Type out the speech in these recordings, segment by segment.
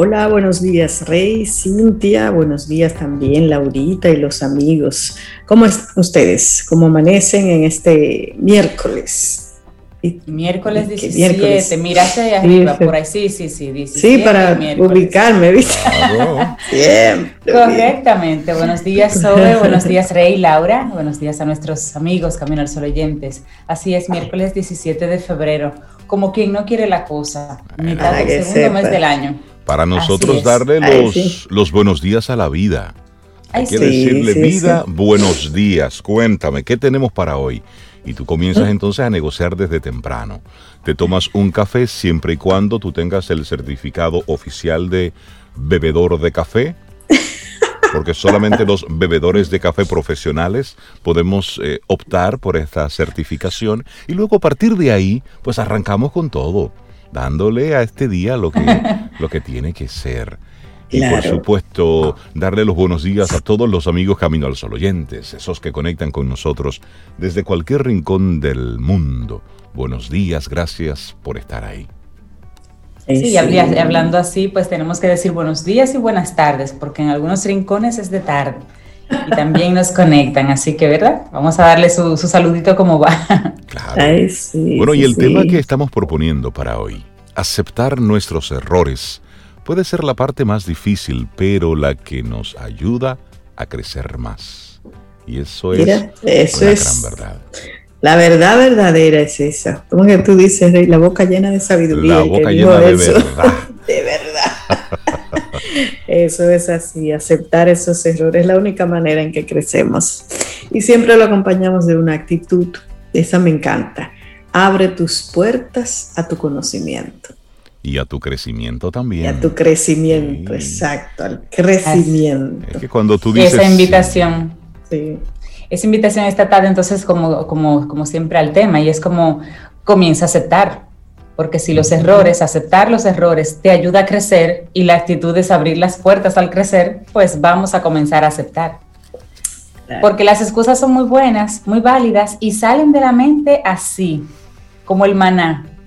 Hola, buenos días Rey, Cintia, buenos días también Laurita y los amigos. ¿Cómo están ustedes? ¿Cómo amanecen en este miércoles? Miércoles 17, miraste ahí arriba, por ahí, sí, sí, sí, 17, Sí, para ubicarme, ¿viste? Correctamente, buenos días Zoe, buenos días Rey, Laura, buenos días a nuestros amigos Camino al Sol oyentes. Así es, miércoles 17 de febrero, como quien no quiere la cosa, mitad del segundo mes del año. Para nosotros darle los, los buenos días a la vida. Hay que decirle vida, buenos días, cuéntame, ¿qué tenemos para hoy? y tú comienzas entonces a negociar desde temprano. Te tomas un café siempre y cuando tú tengas el certificado oficial de bebedor de café, porque solamente los bebedores de café profesionales podemos eh, optar por esta certificación y luego a partir de ahí pues arrancamos con todo, dándole a este día lo que, lo que tiene que ser. Y por supuesto, darle los buenos días a todos los amigos Camino al Sol oyentes, esos que conectan con nosotros desde cualquier rincón del mundo. Buenos días, gracias por estar ahí. Sí, hablando así, pues tenemos que decir buenos días y buenas tardes, porque en algunos rincones es de tarde y también nos conectan, así que, ¿verdad? Vamos a darle su, saludito como va. Claro. bueno, y el tema que estamos proponiendo para hoy, aceptar nuestros errores puede ser la parte más difícil, pero la que nos ayuda a crecer más. Y eso es eso es, gran verdad. La verdad verdadera es esa. Como que tú dices, la boca llena de sabiduría. La boca llena de verdad. de verdad. Eso es así, aceptar esos errores es la única manera en que crecemos. Y siempre lo acompañamos de una actitud, esa me encanta. Abre tus puertas a tu conocimiento. Y a tu crecimiento también. Y a tu crecimiento, exacto, al crecimiento. Es que cuando tú dices... Esa invitación. Sí. Esa invitación está tarde entonces como, como, como siempre al tema y es como comienza a aceptar, porque si los errores, aceptar los errores te ayuda a crecer y la actitud es abrir las puertas al crecer, pues vamos a comenzar a aceptar. Porque las excusas son muy buenas, muy válidas y salen de la mente así, como el maná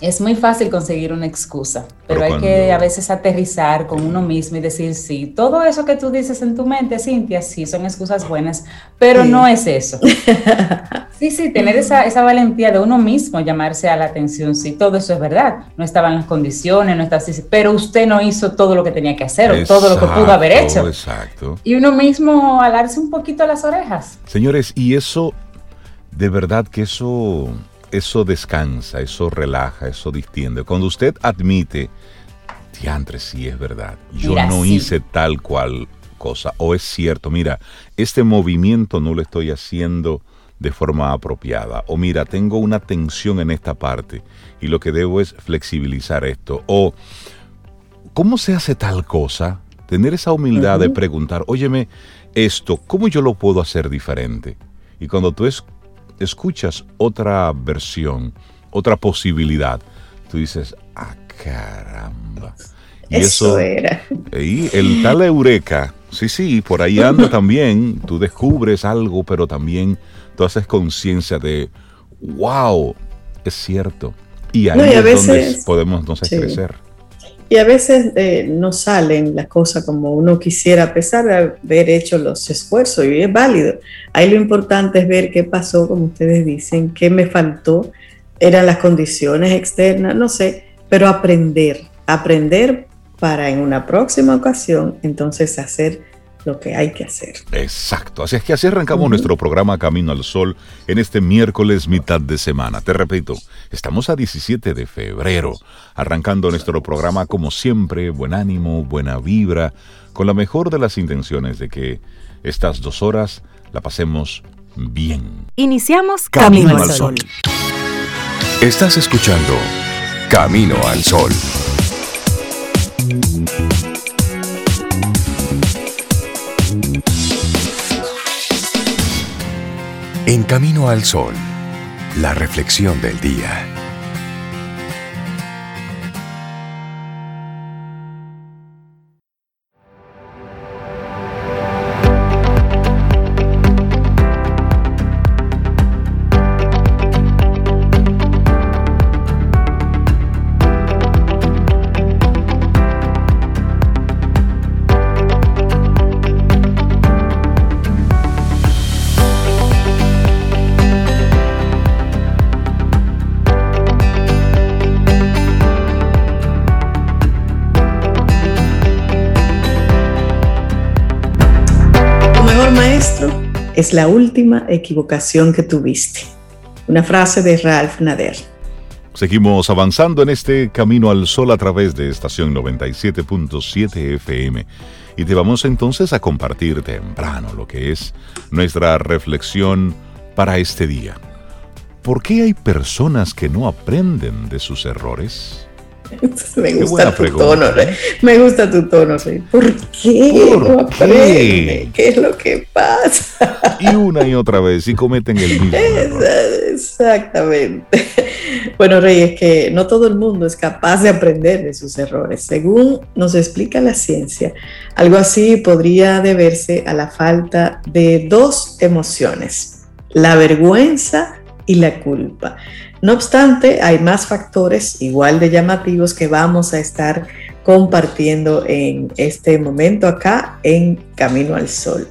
es muy fácil conseguir una excusa, pero, hay que a veces aterrizar con uno mismo y decir, sí, todo eso que tú dices en tu mente, Cintia, sí, son excusas buenas, pero no es eso. sí, sí, tener esa, esa, valentía de uno mismo, llamarse a la atención, sí, todo eso es verdad, no estaban las condiciones, no está así, pero usted no hizo todo lo que tenía que hacer o todo lo que pudo haber hecho. Exacto. Y uno mismo alarse un poquito las orejas. Señores, y eso, de verdad que eso eso descansa, eso relaja, eso distiende. Cuando usted admite, diantre, sí es verdad, yo no hice tal cual cosa, o es cierto, mira, este movimiento no lo estoy haciendo de forma apropiada, o mira, tengo una tensión en esta parte y lo que debo es flexibilizar esto, o ¿cómo se hace tal cosa? Tener esa humildad de preguntar, óyeme, esto, ¿cómo yo lo puedo hacer diferente? Y cuando tú es, escuchas otra versión, otra posibilidad, tú dices, ah, caramba. Y eso, era. Y el tal eureka, sí, sí, por ahí anda también, tú descubres algo, pero también tú haces conciencia de, wow, es cierto. Y ahí es donde podemos entonces crecer. Y a veces eh, no salen las cosas como uno quisiera, a pesar de haber hecho los esfuerzos, y es válido. Ahí lo importante es ver qué pasó, como ustedes dicen, qué me faltó, eran las condiciones externas, no sé, pero aprender, aprender para en una próxima ocasión entonces hacer lo que hay que hacer. Exacto. Así es que así arrancamos nuestro programa Camino al Sol en este miércoles mitad de semana. Te repito, estamos a 17 de febrero, arrancando nuestro programa como siempre, buen ánimo, buena vibra, con la mejor de las intenciones de que estas dos horas la pasemos bien. Iniciamos Camino, al Sol. Estás escuchando Camino al Sol. En Camino al Sol, la reflexión del día. Es la última equivocación que tuviste. Una frase de Ralph Nader. Seguimos avanzando en este camino al sol a través de estación 97.7 FM y te vamos entonces a compartir temprano lo que es nuestra reflexión para este día. ¿Por qué hay personas que no aprenden de sus errores? Me gusta tu tono, Rey. Me gusta tu tono, Rey. ¿Por qué no aprenden? qué? es lo que pasa? Y una y otra vez, y cometen el mismo error. Exactamente. Bueno, Rey, es que no todo el mundo es capaz de aprender de sus errores. Según nos explica la ciencia, algo así podría deberse a la falta de dos emociones, la vergüenza y la culpa. No obstante, hay más factores igual de llamativos que vamos a estar compartiendo en este momento acá en Camino al Sol.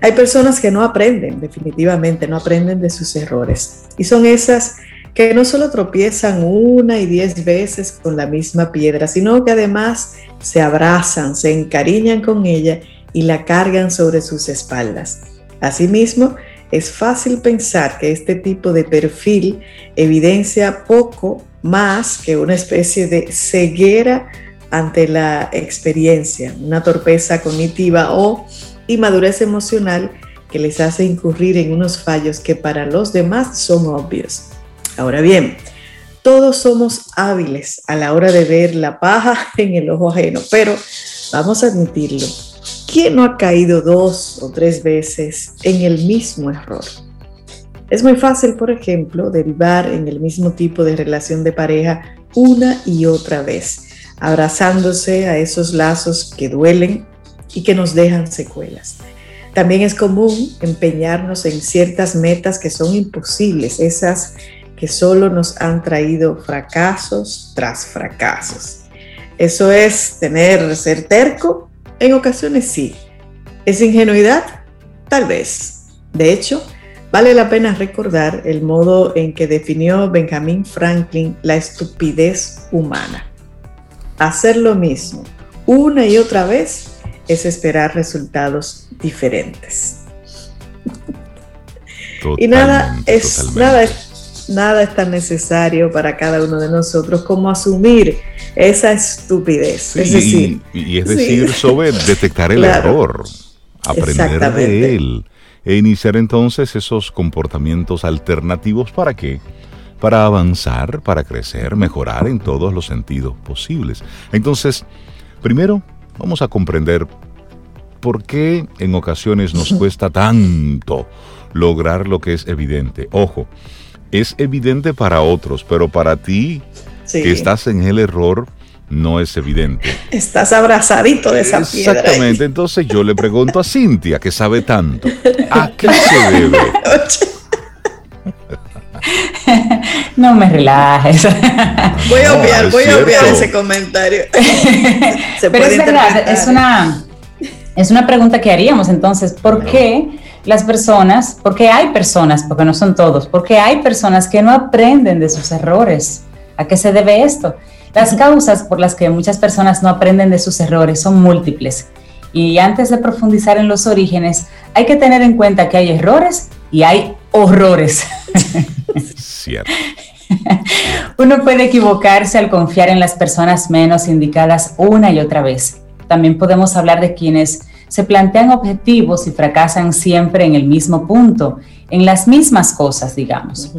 Hay personas que no aprenden, definitivamente no aprenden de sus errores. Y son esas que no solo tropiezan una y diez veces con la misma piedra, sino que además se abrazan, se encariñan con ella y la cargan sobre sus espaldas. Asimismo, es fácil pensar que este tipo de perfil evidencia poco más que una especie de ceguera ante la experiencia, una torpeza cognitiva o inmadurez emocional que les hace incurrir en unos fallos que para los demás son obvios. Ahora bien, todos somos hábiles a la hora de ver la paja en el ojo ajeno, pero vamos a admitirlo, ¿Quién no ha caído dos o tres veces en el mismo error? Es muy fácil, por ejemplo, derivar en el mismo tipo de relación de pareja una y otra vez, abrazándose a esos lazos que duelen y que nos dejan secuelas. También es común empeñarnos en ciertas metas que son imposibles, esas que solo nos han traído fracasos tras fracasos. Eso es tener, ser terco en ocasiones sí. ¿Es ingenuidad? Tal vez. De hecho, vale la pena recordar el modo en que definió Benjamin Franklin la estupidez humana. Hacer lo mismo una y otra vez es esperar resultados diferentes. y nada es, nada nada es tan necesario para cada uno de nosotros como asumir esa estupidez. es decir, y, es decir, sobre detectar el error, aprender de él e iniciar entonces esos comportamientos alternativos para qué? Para avanzar, para crecer, mejorar en todos los sentidos posibles. Entonces, primero vamos a comprender por qué en ocasiones nos cuesta tanto lograr lo que es evidente. Ojo, es evidente para otros, pero para ti que estás en el error, no es evidente. Estás abrazadito de esa piedra. Exactamente. Entonces yo le pregunto a Cintia, que sabe tanto, ¿a qué se debe? No me relajes. Voy a obviar, voy a obviar ese comentario. Pero es verdad, es una, es una pregunta que haríamos entonces. ¿Por qué las personas, por qué hay personas, porque no son todos, porque hay personas que no aprenden de sus errores? ¿A qué se debe esto? Las causas por las que muchas personas no aprenden de sus errores son múltiples. Y antes de profundizar en los orígenes, hay que tener en cuenta que hay errores y hay horrores. Cierto. Uno puede equivocarse al confiar en las personas menos indicadas una y otra vez. También podemos hablar de quienes se plantean objetivos y fracasan siempre en el mismo punto en las mismas cosas, digamos.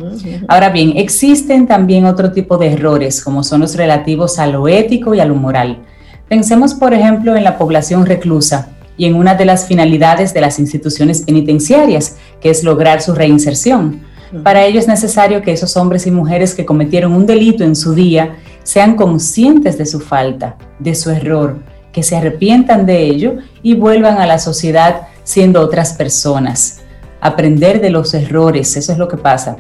Ahora bien, existen también otro tipo de errores, como son los relativos a lo ético y a lo moral. Pensemos, por ejemplo, en la población reclusa y en una de las finalidades de las instituciones penitenciarias, que es lograr su reinserción. Para ello es necesario que esos hombres y mujeres que cometieron un delito en su día sean conscientes de su falta, de su error, que se arrepientan de ello y vuelvan a la sociedad siendo otras personas aprender de los errores, eso es lo que pasa.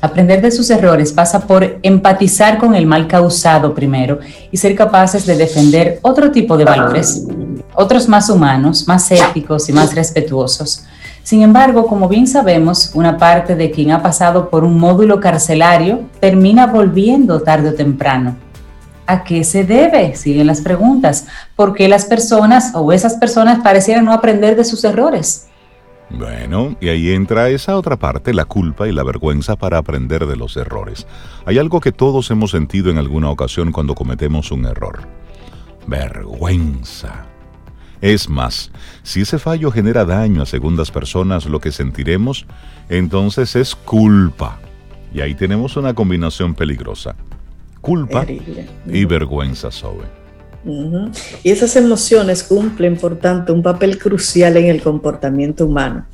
Aprender de sus errores pasa por empatizar con el mal causado primero y ser capaces de defender otro tipo de valores, otros más humanos, más éticos y más respetuosos. Sin embargo, como bien sabemos, una parte de quien ha pasado por un módulo carcelario termina volviendo tarde o temprano. ¿A qué se debe? Siguen las preguntas. ¿Por qué las personas o esas personas parecieran no aprender de sus errores? Bueno, y ahí entra esa otra parte, la culpa y la vergüenza para aprender de los errores. Hay algo que todos hemos sentido en alguna ocasión cuando cometemos un error. Vergüenza. Es más, si ese fallo genera daño a segundas personas, lo que sentiremos entonces es culpa. Y ahí tenemos una combinación peligrosa. Culpa y vergüenza, Y esas emociones cumplen, por tanto, un papel crucial en el comportamiento humano.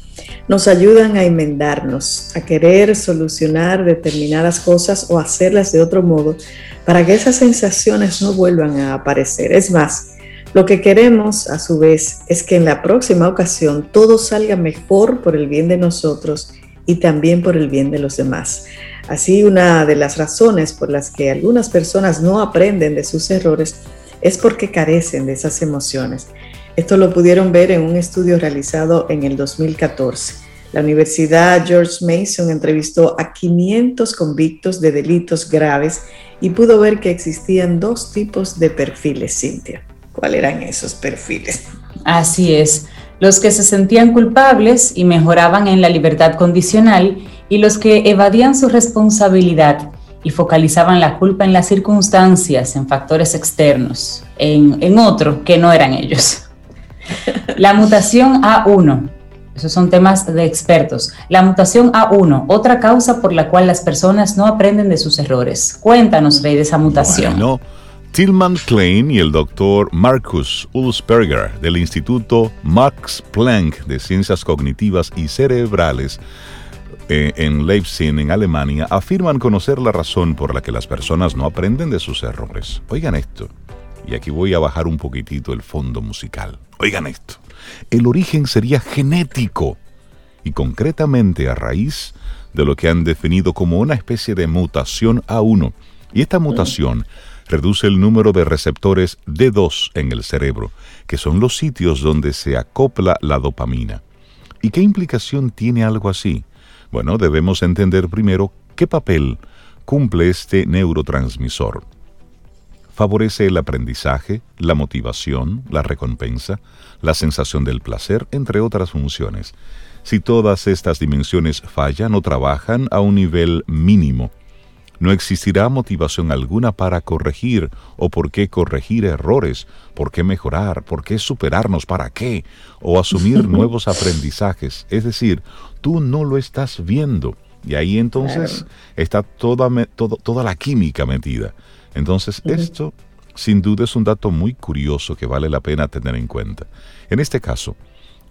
Nos ayudan a enmendarnos, a querer solucionar determinadas cosas o hacerlas de otro modo para que esas sensaciones no vuelvan a aparecer. Es más, lo que queremos, a su vez, es que en la próxima ocasión todo salga mejor por el bien de nosotros y también por el bien de los demás. Así, una de las razones por las que algunas personas no aprenden de sus errores es porque carecen de esas emociones. Esto lo pudieron ver en un estudio realizado en el 2014. La Universidad George Mason entrevistó a 500 convictos de delitos graves y pudo ver que existían dos tipos de perfiles, Cintia. ¿Cuáles eran esos perfiles? Así es, los que se sentían culpables y mejoraban en la libertad condicional y los que evadían su responsabilidad y focalizaban la culpa en las circunstancias, en factores externos, en, en otro que no eran ellos. La mutación A1, esos son temas de expertos. La mutación A1, otra causa por la cual las personas no aprenden de sus errores. Cuéntanos, Rey, de esa mutación. Bueno, Tillman Klein y el doctor Marcus Ulsberger del Instituto Max Planck de Ciencias Cognitivas y Cerebrales eh, en Leipzig, en Alemania, afirman conocer la razón por la que las personas no aprenden de sus errores. Oigan esto, y aquí voy a bajar un poquitito el fondo musical. Oigan esto, el origen sería genético y concretamente a raíz de lo que han definido como una especie de mutación A1. Y esta mutación reduce el número de receptores D2 en el cerebro, que son los sitios donde se acopla la dopamina. ¿Y qué implicación tiene algo así? Bueno, debemos entender primero qué papel cumple este neurotransmisor. Favorece el aprendizaje, la motivación, la recompensa, la sensación del placer, entre otras funciones. Si todas estas dimensiones fallan o trabajan a un nivel mínimo, no existirá motivación alguna para corregir o por qué corregir errores, por qué mejorar, por qué superarnos, para qué, o asumir nuevos aprendizajes. Es decir, tú no lo estás viendo. Y ahí entonces está toda, toda la química metida. Entonces, esto sin duda es un dato muy curioso que vale la pena tener en cuenta. En este caso,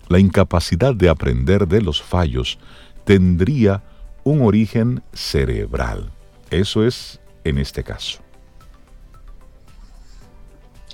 la incapacidad de aprender de los fallos tendría un origen cerebral. Eso es en este caso.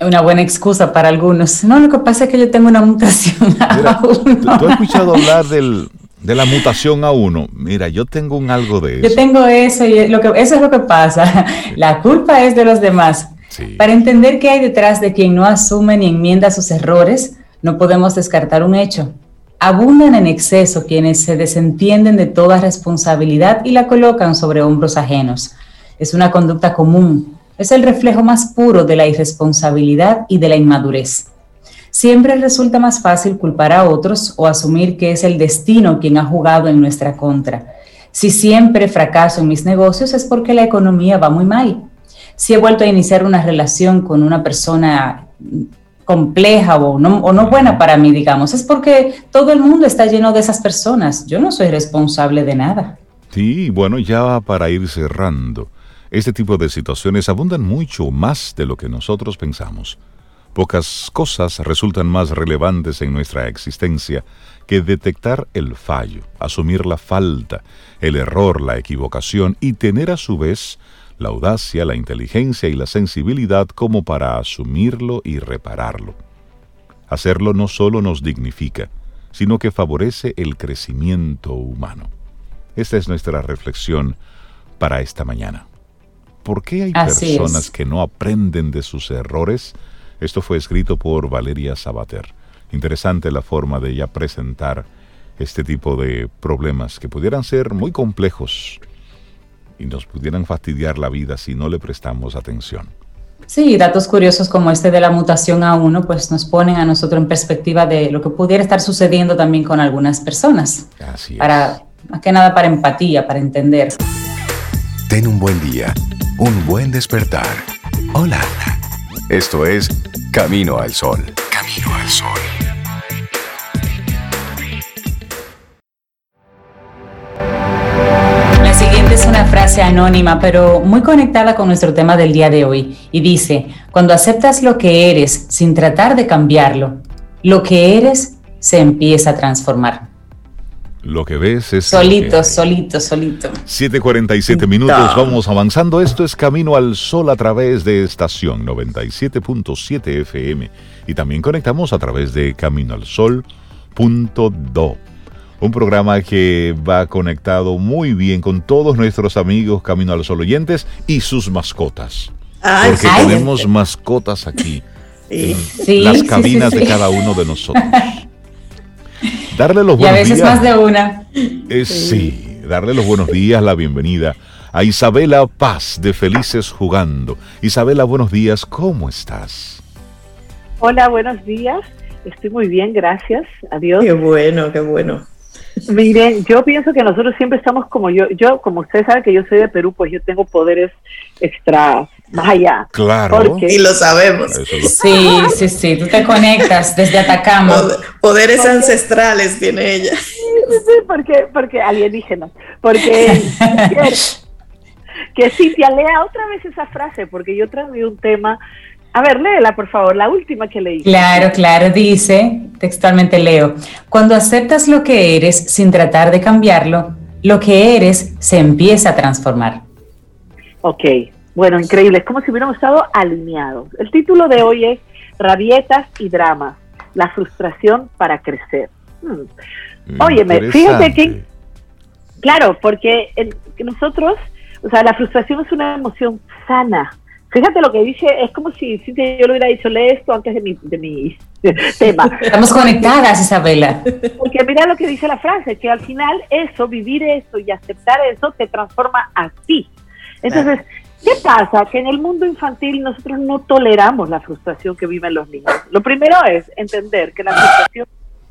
Una buena excusa para algunos. No, lo que pasa es que yo tengo una mutación. ¿Tú has escuchado hablar del, de la mutación a uno? Mira, yo tengo un algo de eso. Yo tengo eso y lo que, eso es lo que pasa. La culpa es de los demás. Para entender qué hay detrás de quien no asume ni enmienda sus errores, no podemos descartar un hecho. Abundan en exceso quienes se desentienden de toda responsabilidad y la colocan sobre hombros ajenos. Es una conducta común, es el reflejo más puro de la irresponsabilidad y de la inmadurez. Siempre resulta más fácil culpar a otros o asumir que es el destino quien ha jugado en nuestra contra. Si siempre fracaso en mis negocios es porque la economía va muy mal. Si he vuelto a iniciar una relación con una persona compleja o no, o no buena para mí, digamos, es porque todo el mundo está lleno de esas personas. Yo no soy responsable de nada. Sí, bueno, ya para ir cerrando, este tipo de situaciones abundan mucho más de lo que nosotros pensamos. Pocas cosas resultan más relevantes en nuestra existencia que detectar el fallo, asumir la falta, el error, la equivocación y tener a su vez la audacia, la inteligencia y la sensibilidad como para asumirlo y repararlo. Hacerlo no solo nos dignifica, sino que favorece el crecimiento humano. Esta es nuestra reflexión para esta mañana. ¿Por qué hay personas que no aprenden de sus errores? Esto fue escrito por Valeria Sabater. Interesante la forma de ella presentar este tipo de problemas que pudieran ser muy complejos y nos pudieran fastidiar la vida si no le prestamos atención. Sí, datos curiosos como este de la mutación A1, pues nos ponen a nosotros en perspectiva de lo que pudiera estar sucediendo también con algunas personas. Así Para, más que nada para empatía, para entender. Ten un buen día, un buen despertar. Hola. Esto es Camino al Sol. Camino al Sol. La siguiente es una frase anónima, pero muy conectada con nuestro tema del día de hoy. Y dice, cuando aceptas lo que eres sin tratar de cambiarlo, lo que eres se empieza a transformar. Lo que ves es... Solito, solito, solito. 7.47 minutos, vamos avanzando. Esto es Camino al Sol a través de estación 97.7 FM. Y también conectamos a través de caminoalsol.do. Un programa que va conectado muy bien con todos nuestros amigos Camino al Sol oyentes y sus mascotas. porque tenemos mascotas aquí. En las cabinas de cada uno de nosotros. Darle los buenos días. Y a veces más de una. sí, darle los buenos días, la bienvenida a Isabela Paz de Felices Jugando. Isabela, buenos días, ¿cómo estás? Hola, buenos días. Estoy muy bien, gracias. Adiós. Qué bueno, qué bueno. Miren, yo pienso que nosotros siempre estamos como yo, yo como usted sabe que yo soy de Perú, pues yo tengo poderes extra más allá. Claro. y lo sabemos. Sí, sí, sí, tú te conectas desde Atacama. Poderes ancestrales tiene ella. Sí, sí, porque, porque alienígenas. Porque que Cintia lea otra vez esa frase, porque yo traigo un tema a ver, léela, por favor, la última que leí. Claro, claro, dice, textualmente leo, cuando aceptas lo que eres sin tratar de cambiarlo, lo que eres se empieza a transformar. Ok, bueno, increíble, es como si hubiéramos estado alineados. El título de hoy es Rabietas y Dramas, la frustración para crecer. Hmm. Óyeme, fíjate que, claro, porque nosotros, o sea, la frustración es una emoción sana Fíjate lo que dice, es como si, si yo le hubiera dicho, lee esto antes de mi, de mi tema. Estamos conectadas, Isabela. Porque mira lo que dice la frase, que al final eso, vivir eso y aceptar eso, te transforma a ti. Entonces, ¿qué pasa? Que en el mundo infantil nosotros no toleramos la frustración que viven los niños. Lo primero es entender que la frustración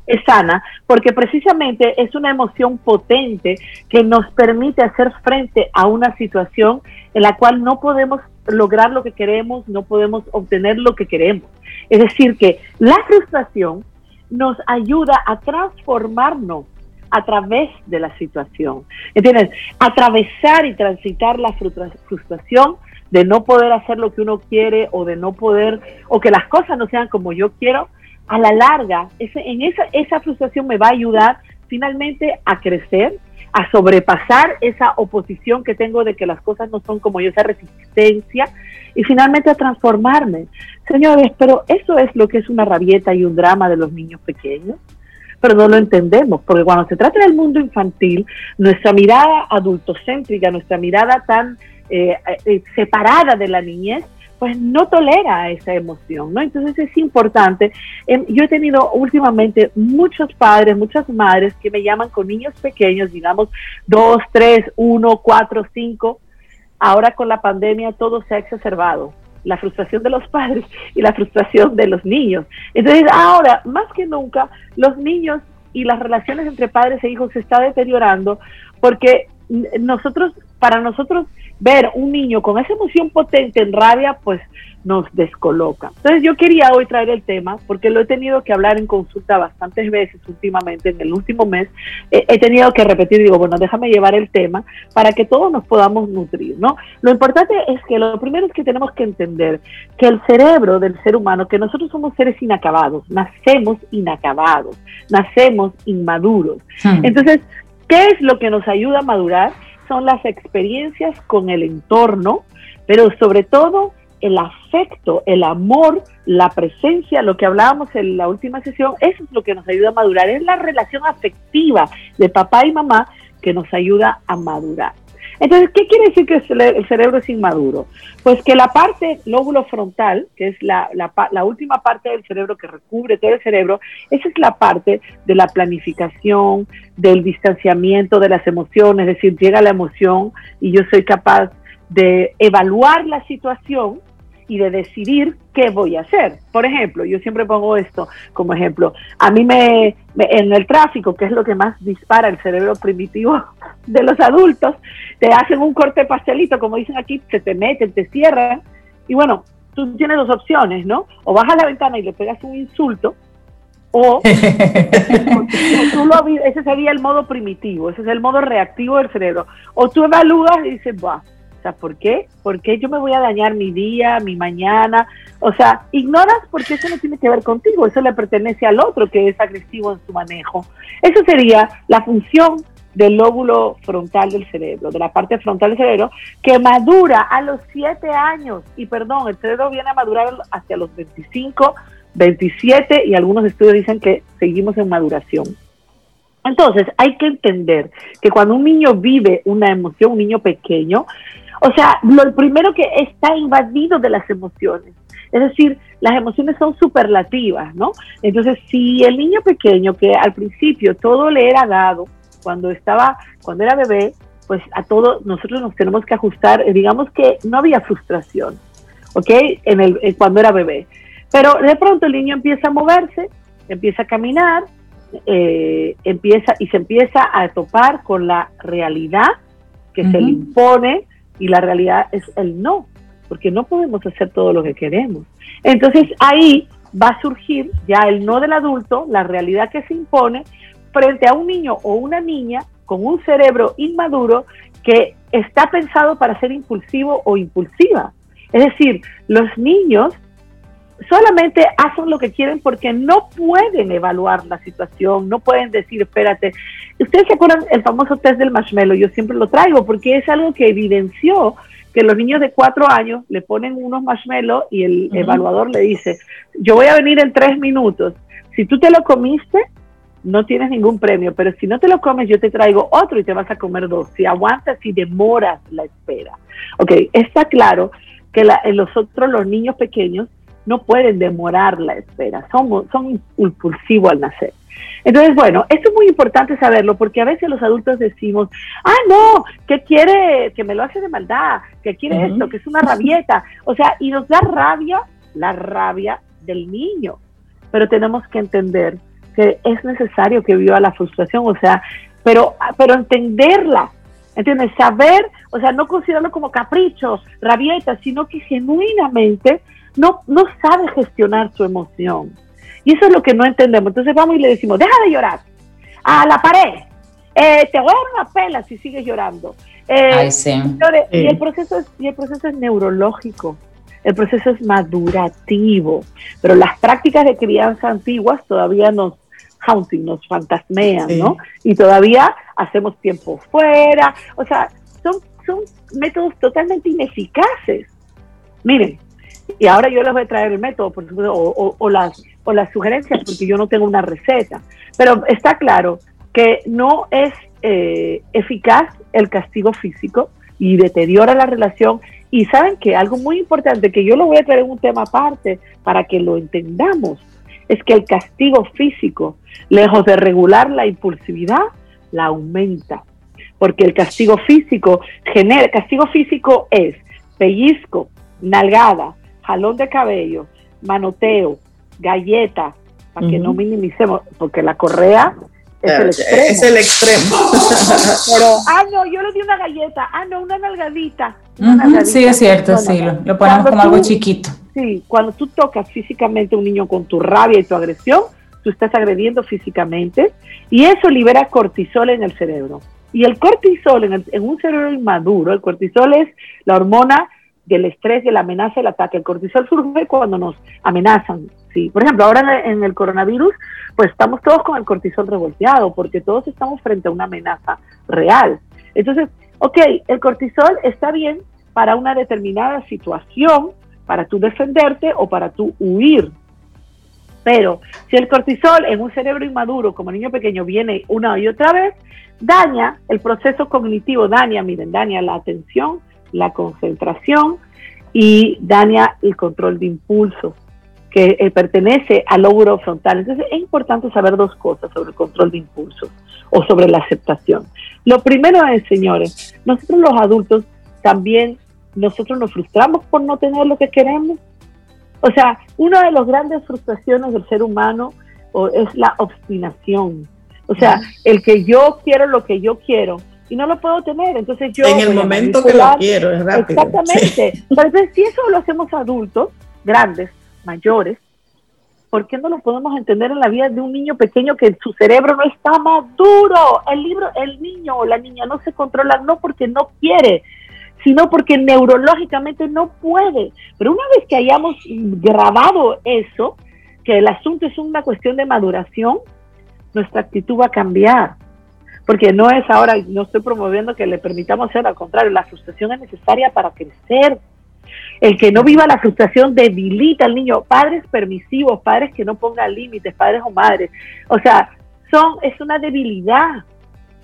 es sana porque precisamente es una emoción potente que nos permite hacer frente a una situación en la cual no podemos lograr lo que queremos, no podemos obtener lo que queremos. Es decir, que la frustración nos ayuda a transformarnos a través de la situación. ¿Entiendes? Atravesar y transitar la frustración de no poder hacer lo que uno quiere o de no poder, o que las cosas no sean como yo quiero, a la larga, ese, en esa, esa frustración me va a ayudar finalmente a crecer, a sobrepasar esa oposición que tengo de que las cosas no son como yo, esa resistencia, y finalmente a transformarme. Señores, pero eso es lo que es una rabieta y un drama de los niños pequeños, pero no lo entendemos, porque cuando se trata del mundo infantil, nuestra mirada adultocéntrica, nuestra mirada tan eh, eh, separada de la niñez, pues no tolera esa emoción, ¿no? Entonces es importante. Em, yo he tenido últimamente muchos padres, muchas madres que me llaman con niños pequeños, digamos, dos, tres, uno, cuatro, cinco. Ahora con la pandemia todo se ha exacerbado la frustración de los padres y la frustración de los niños. Entonces, ahora, más que nunca, los niños y las relaciones entre padres e hijos se está deteriorando porque nosotros, para nosotros, ver un niño con esa emoción potente en rabia, pues nos descoloca. Entonces yo quería hoy traer el tema porque lo he tenido que hablar en consulta bastantes veces últimamente, en el último mes, he tenido que repetir, digo, bueno, déjame llevar el tema para que todos nos podamos nutrir, ¿no? Lo importante es que lo primero es que tenemos que entender que el cerebro del ser humano, que nosotros somos seres inacabados, nacemos inacabados, nacemos inmaduros. Hmm. Entonces, ¿qué es lo que nos ayuda a madurar? Son las experiencias con el entorno, pero sobre todo el afecto, el amor, la presencia, lo que hablábamos en la última sesión, eso es lo que nos ayuda a madurar, es la relación afectiva de papá y mamá que nos ayuda a madurar. Entonces, ¿qué quiere decir que el cerebro es inmaduro? Pues que la parte lóbulo frontal, que es la, la, última parte del cerebro que recubre todo el cerebro, esa es la parte de la planificación, del distanciamiento de las emociones, es decir, llega la emoción y yo soy capaz de evaluar la situación y de decidir qué voy a hacer. Por ejemplo, yo siempre pongo esto como ejemplo. A mí me, en el tráfico, que es lo que más dispara el cerebro primitivo de los adultos, te hacen un corte pastelito, como dicen aquí, se te meten, te cierran. Y bueno, tú tienes dos opciones, ¿no? O bajas la ventana y le pegas un insulto, o tú lo, ese sería el modo primitivo, ese es el modo reactivo del cerebro. O tú evalúas y dices, va ¿por qué? ¿Por qué yo me voy a dañar mi día, mi mañana? O sea, ignoras porque eso no tiene que ver contigo, eso le pertenece al otro que es agresivo en su manejo. Eso sería la función del lóbulo frontal del cerebro, de la parte frontal del cerebro, que madura a los 7 años. Y perdón, el cerebro viene a madurar hacia los 25, 27 y algunos estudios dicen que seguimos en maduración. Entonces, hay que entender que cuando un niño vive una emoción, un niño pequeño, o sea, lo primero que está invadido de las emociones. Es decir, las emociones son superlativas, ¿no? Entonces, si el niño pequeño que al principio todo le era dado cuando estaba, cuando era bebé, pues a todo nosotros nos tenemos que ajustar, eh, digamos que no había frustración, ¿ok? En el, eh, cuando era bebé. Pero de pronto el niño empieza a moverse, empieza a caminar, eh, empieza y se empieza a topar con la realidad que se le impone, y la realidad es el no, porque no podemos hacer todo lo que queremos. Entonces ahí va a surgir ya el no del adulto, la realidad que se impone frente a un niño o una niña con un cerebro inmaduro que está pensado para ser impulsivo o impulsiva. Es decir, los niños solamente hacen lo que quieren porque no pueden evaluar la situación, no pueden decir, espérate. Ustedes se acuerdan el famoso test del marshmallow, yo siempre lo traigo porque es algo que evidenció que los niños de cuatro años le ponen unos marshmallows y el evaluador le dice, yo voy a venir en tres minutos, si tú te lo comiste, no tienes ningún premio, pero si no te lo comes, yo te traigo otro y te vas a comer dos, si aguantas y demoras la espera. Ok, está claro que los otros, los niños pequeños, no pueden demorar la espera, son, son impulsivos al nacer. Entonces, bueno, esto es muy importante saberlo porque a veces los adultos decimos, ah, no, que quiere, que me lo hace de maldad, que quiere esto, que es una rabieta. O sea, y nos da rabia, la rabia del niño. Pero tenemos que entender que es necesario que viva la frustración, o sea, pero, pero entenderla, ¿entiendes? Saber, o sea, no considerarlo como capricho, rabieta, sino que genuinamente no, no sabe gestionar su emoción. Y eso es lo que no entendemos. Entonces vamos y le decimos, deja de llorar, a la pared, eh, te voy a dar una pela si sigues llorando. Eh, y, el proceso es, y el proceso es neurológico, el proceso es madurativo, pero las prácticas de crianza antiguas todavía nos haunting, nos fantasmean, ¿no? Y todavía hacemos tiempo fuera, o sea, son, son métodos totalmente ineficaces. Miren, y ahora yo les voy a traer el método, por o, las, o las sugerencias, porque yo no tengo una receta. Pero está claro que no es eh, eficaz el castigo físico y deteriora la relación. Y saben que algo muy importante, que yo lo voy a traer en un tema aparte para que lo entendamos, es que el castigo físico, lejos de regular la impulsividad, la aumenta. Porque el castigo físico genera, castigo físico es pellizco, nalgada, jalón de cabello, manoteo, galleta, para que no minimicemos, porque la correa es el extremo. Es el extremo. Pero, ah, no, yo le di una galleta, ah, no, una nalgadita. sí, es cierto, sí, lo, ponemos como algo chiquito. Sí, cuando tú tocas físicamente a un niño con tu rabia y tu agresión, tú estás agrediendo físicamente y eso libera cortisol en el cerebro. Y el cortisol en, en un cerebro inmaduro, el cortisol es la hormona del estrés, de la amenaza, el ataque. El cortisol surge cuando nos amenazan. ¿sí? Por ejemplo, ahora en el coronavirus, pues estamos todos con el cortisol revolteado porque todos estamos frente a una amenaza real. Entonces, ok, el cortisol está bien para una determinada situación, para tú defenderte o para tú huir. Pero si el cortisol en un cerebro inmaduro, como niño pequeño, viene una y otra vez, daña el proceso cognitivo, daña, miren, daña la atención, la concentración y daña el control de impulso, que eh, pertenece al lóbulo frontal. Entonces es importante saber dos cosas sobre el control de impulso o sobre la aceptación. Lo primero es, señores, nosotros los adultos también nosotros nos frustramos por no tener lo que queremos. O sea, una de las grandes frustraciones del ser humano es la obstinación. O sea, el que yo quiero lo que yo quiero y no lo puedo tener. Entonces yo... En el momento que lo quiero, es rápido. Exactamente. Entonces, si eso lo hacemos adultos, grandes, mayores, ¿por qué no lo podemos entender en la vida de un niño pequeño que su cerebro no está maduro? El libro, el niño o la niña no se controla no porque no quiere, sino porque neurológicamente no puede. Pero una vez que hayamos grabado eso, que el asunto es una cuestión de maduración, nuestra actitud va a cambiar. Porque no es ahora, no estoy promoviendo que le permitamos ser, al contrario, la frustración es necesaria para crecer. El que no viva la frustración debilita al niño. Padres permisivos, padres que no pongan límites, padres o madres. O sea, son, es una debilidad.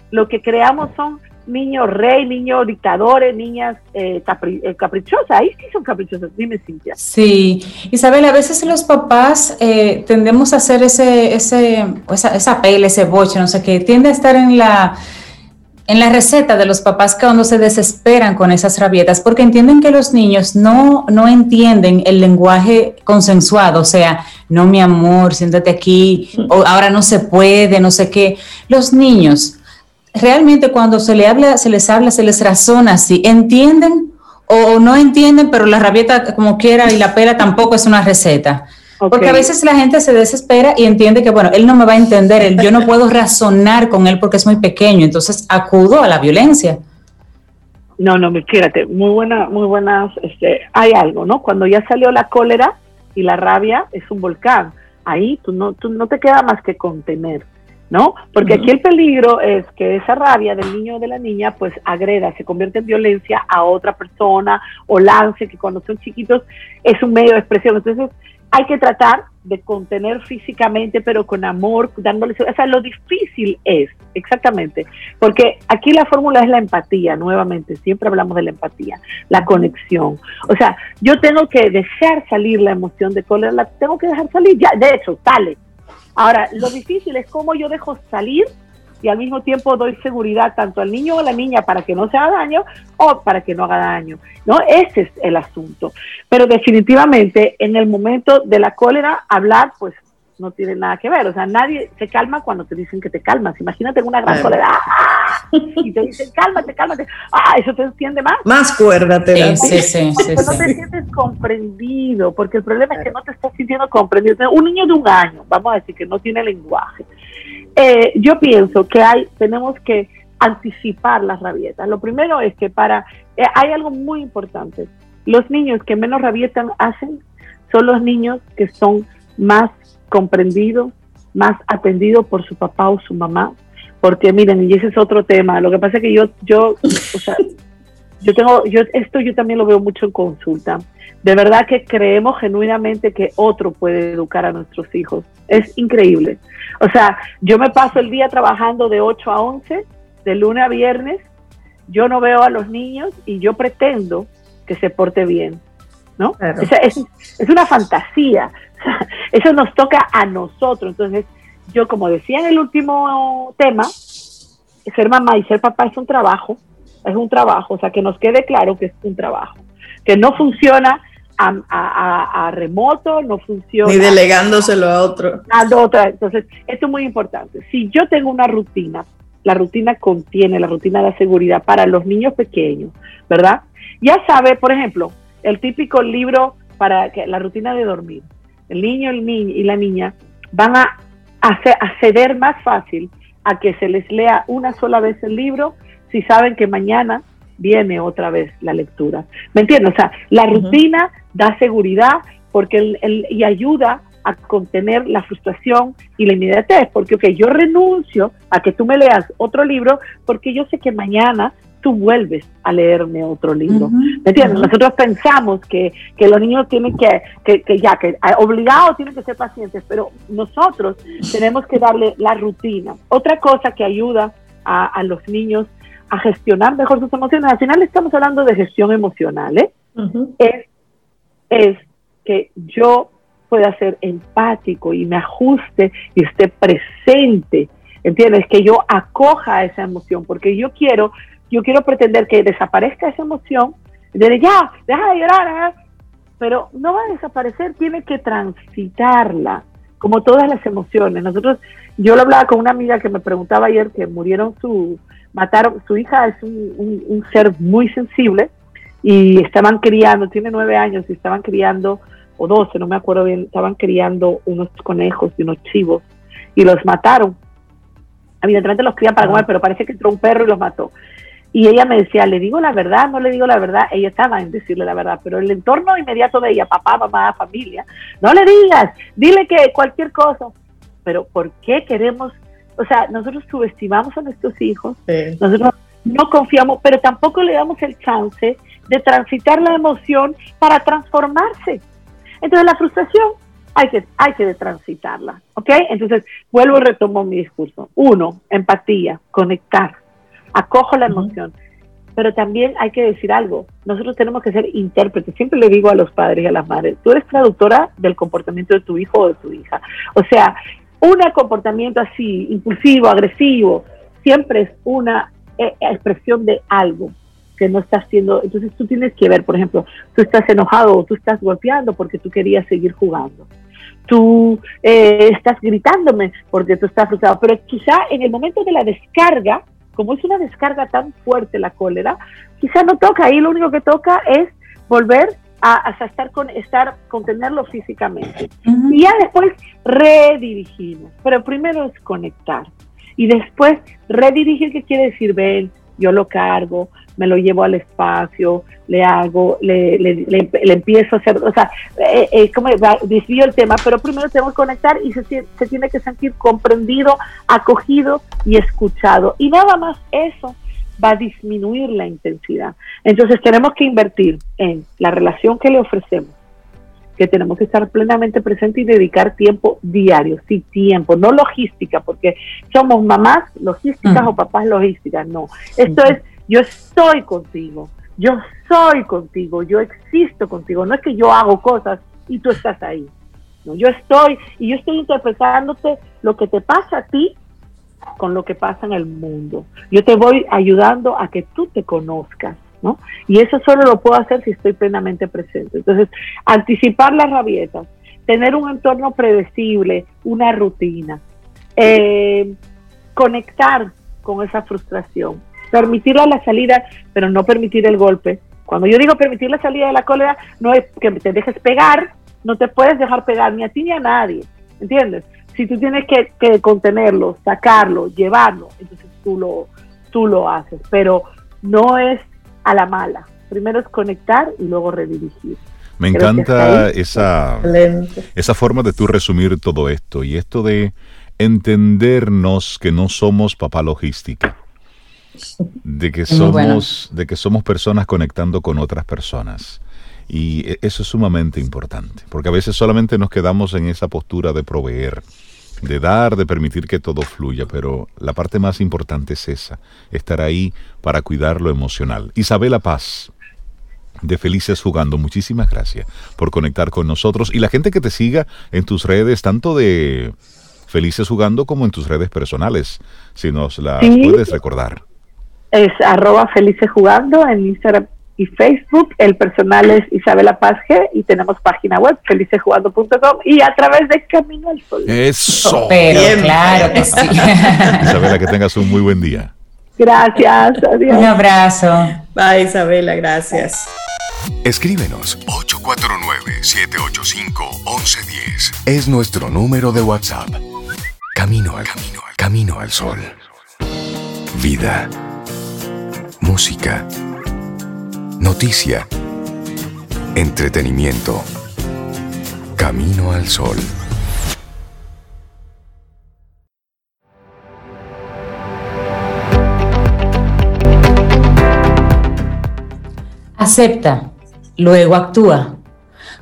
Lo que creamos son niños rey, niños dictadores, niñas eh, eh, caprichosas. Ahí sí son caprichosas, dime Cintia. Sí, Isabel, a veces los papás eh, tendemos a hacer ese, ese, esa, esa pele, ese boche, no sé qué, tiende a estar en la en la receta de los papás cuando se desesperan con esas rabietas, porque entienden que los niños no, no entienden el lenguaje consensuado, o sea, no mi amor, siéntate aquí, o ahora no se puede, no sé qué. Los niños realmente cuando se, le habla, se les habla, se les razona así, entienden o no entienden, pero la rabieta como quiera y la pera tampoco es una receta. Porque a veces la gente se desespera y entiende que, bueno, él no me va a entender, yo no puedo razonar con él porque es muy pequeño, entonces acudo a la violencia. No, no, fíjate, muy buena, muy buenas, este, hay algo, ¿no? Cuando ya salió la cólera y la rabia es un volcán, ahí tú no, tú no te queda más que contener. ¿No? Porque aquí el peligro es que esa rabia del niño o de la niña pues agreda, se convierte en violencia a otra persona o lance, que cuando son chiquitos es un medio de expresión. Entonces hay que tratar de contener físicamente, pero con amor, dándole, o sea, lo difícil es, exactamente, porque aquí la fórmula es la empatía, nuevamente, siempre hablamos de la empatía, la conexión. O sea, yo tengo que dejar salir la emoción de cólera, la tengo que dejar salir, ya, de hecho, sale, Ahora, lo difícil es cómo yo dejo salir y al mismo tiempo doy seguridad tanto al niño o a la niña para que no se haga daño o para que no haga daño. ¿no? Ese es el asunto. Pero definitivamente en el momento de la cólera, hablar pues no tiene nada que ver. O sea, nadie se calma cuando te dicen que te calmas. Imagínate una gran ¡ah! y te dicen cálmate, cálmate. Ah, eso te entiende más. Más cuérdate. Sí, sí, sí, no te sientes comprendido, porque el problema es que no te estás sintiendo comprendido. Un niño de un año, vamos a decir que no tiene lenguaje. Eh, yo pienso que hay, tenemos que anticipar las rabietas. Lo primero es que para, eh, hay algo muy importante. Los niños que menos rabietan hacen son los niños que son más comprendido, más atendido por su papá o su mamá. Porque miren, y ese es otro tema. Lo que pasa es que yo, yo, o sea, yo tengo, yo, esto yo también lo veo mucho en consulta. De verdad que creemos genuinamente que otro puede educar a nuestros hijos. Es increíble. O sea, yo me paso el día trabajando de 8 a 11, de lunes a viernes. Yo no veo a los niños y yo pretendo que se porte bien. ¿no? es, es, una fantasía. Eso nos toca a nosotros. Entonces, yo como decía en el último tema, ser mamá y ser papá es un trabajo, es un trabajo, o sea, que nos quede claro que es un trabajo, que no funciona a, remoto, no funciona. Ni delegándoselo a otro. A otra. Entonces, esto es muy importante. Si yo tengo una rutina, la rutina contiene, la rutina de seguridad para los niños pequeños, ¿verdad? Ya sabe, por ejemplo, el típico libro para que la rutina de dormir el niño el niño y la niña van a, acceder más fácil a que se les lea una sola vez el libro si saben que mañana viene otra vez la lectura. ¿Me entiendes? O sea, la rutina da seguridad porque el, y ayuda a contener la frustración y la inmediatez, porque okay, yo renuncio a que tú me leas otro libro porque yo sé que mañana tú vuelves a leerme otro libro. ¿Me entiendes? Nosotros pensamos que, los niños tienen que, que, ya, que obligados tienen que ser pacientes, pero nosotros tenemos que darle la rutina. Otra cosa que ayuda a, los niños a gestionar mejor sus emociones, al final estamos hablando de gestión emocional, ¿eh? es, es que yo pueda ser empático y me ajuste y esté presente. ¿Entiendes? Que yo acoja esa emoción, porque yo quiero yo quiero pretender que desaparezca esa emoción, De ya, deja de llorar, pero no va a desaparecer, tiene que transitarla, como todas las emociones. Nosotros, yo lo hablaba con una amiga que me preguntaba ayer que murieron su, mataron, su hija es un, un ser muy sensible y estaban criando, tiene nueve años y estaban criando, o doce, no me acuerdo bien, estaban criando unos conejos y unos chivos y los mataron. Evidentemente los crían para comer, pero parece que entró un perro y los mató. Y ella me decía, ¿le digo la verdad? No le digo la verdad. Ella estaba en decirle la verdad, pero el entorno inmediato de ella, papá, mamá, familia, no le digas, dile que cualquier cosa. Pero ¿por qué queremos? O sea, nosotros subestimamos a nuestros hijos, nosotros no confiamos, pero tampoco le damos el chance de transitar la emoción para transformarse. Entonces la frustración hay que, hay que transitarla, ¿ok? Entonces vuelvo y retomo mi discurso. Uno, empatía, conectar acojo la emoción. Pero también hay que decir algo, nosotros tenemos que ser intérpretes. Siempre le digo a los padres y a las madres, tú eres traductora del comportamiento de tu hijo o de tu hija. O sea, un comportamiento así, impulsivo, agresivo, siempre es una eh, expresión de algo que no está haciendo. Entonces tú tienes que ver, por ejemplo, tú estás enojado o tú estás golpeando porque tú querías seguir jugando. Tú eh, estás gritándome porque tú estás frustrado. Pero quizá en el momento de la descarga, como es una descarga tan fuerte la cólera, quizá no toca, ahí lo único que toca es volver a, estar con estar contenerlo físicamente. Y ya después redirigimos, pero primero es conectar. Y después redirigir, ¿qué quiere decir? Ven, yo lo cargo, me lo llevo al espacio, le hago, le, le, empiezo a hacer, o sea, eh, eh, como desvío el tema, pero primero tengo que conectar y se, se tiene que sentir comprendido, acogido y escuchado. Y nada más eso va a disminuir la intensidad. Entonces tenemos que invertir en la relación que le ofrecemos, que tenemos que estar plenamente presente y dedicar tiempo diario, sí, tiempo, no logística, porque somos mamás logísticas o papás logísticas, no. Esto es yo estoy contigo, yo soy contigo, yo existo contigo, no es que yo hago cosas y tú estás ahí. No, yo estoy y yo estoy interpretándote lo que te pasa a ti con lo que pasa en el mundo. Yo te voy ayudando a que tú te conozcas, ¿no? Y eso solo lo puedo hacer si estoy plenamente presente. Entonces, anticipar las rabietas, tener un entorno predecible, una rutina, eh, conectar con esa frustración, permitirle la salida, pero no permitir el golpe. Cuando yo digo permitir la salida de la cólera, no es que te dejes pegar, no te puedes dejar pegar ni a ti ni a nadie, ¿entiendes? Si tú tienes que, contenerlo, sacarlo, llevarlo, entonces tú lo, tú lo haces, pero no es a la mala. Primero es conectar y luego redirigir. Me encanta esa, esa forma de tú resumir todo esto y esto de entendernos que no somos papá logística de que somos, de que somos personas conectando con otras personas. Y e, eso es sumamente importante, porque a veces solamente nos quedamos en esa postura de proveer, de dar, de permitir que todo fluya, pero la parte más importante es esa, estar ahí para cuidar lo emocional. Isabela Paz, de Felices Jugando, muchísimas gracias por conectar con nosotros y la gente que te siga en tus redes, tanto de Felices Jugando como en tus redes personales, si nos las puedes recordar es arroba felices jugando en Instagram y Facebook. El personal es Isabela Pazge y tenemos página web felicesjugando.com y a través de Camino al Sol. Eso. Pero claro que sí. Isabela, que tengas un muy buen día. Gracias. Adiós. Un abrazo. Bye, Isabela. Gracias. Escríbenos 849-785-1110. Es nuestro número de WhatsApp. Camino al camino, al camino al sol. Vida música, noticia, entretenimiento. Camino al sol. Acepta, luego actúa.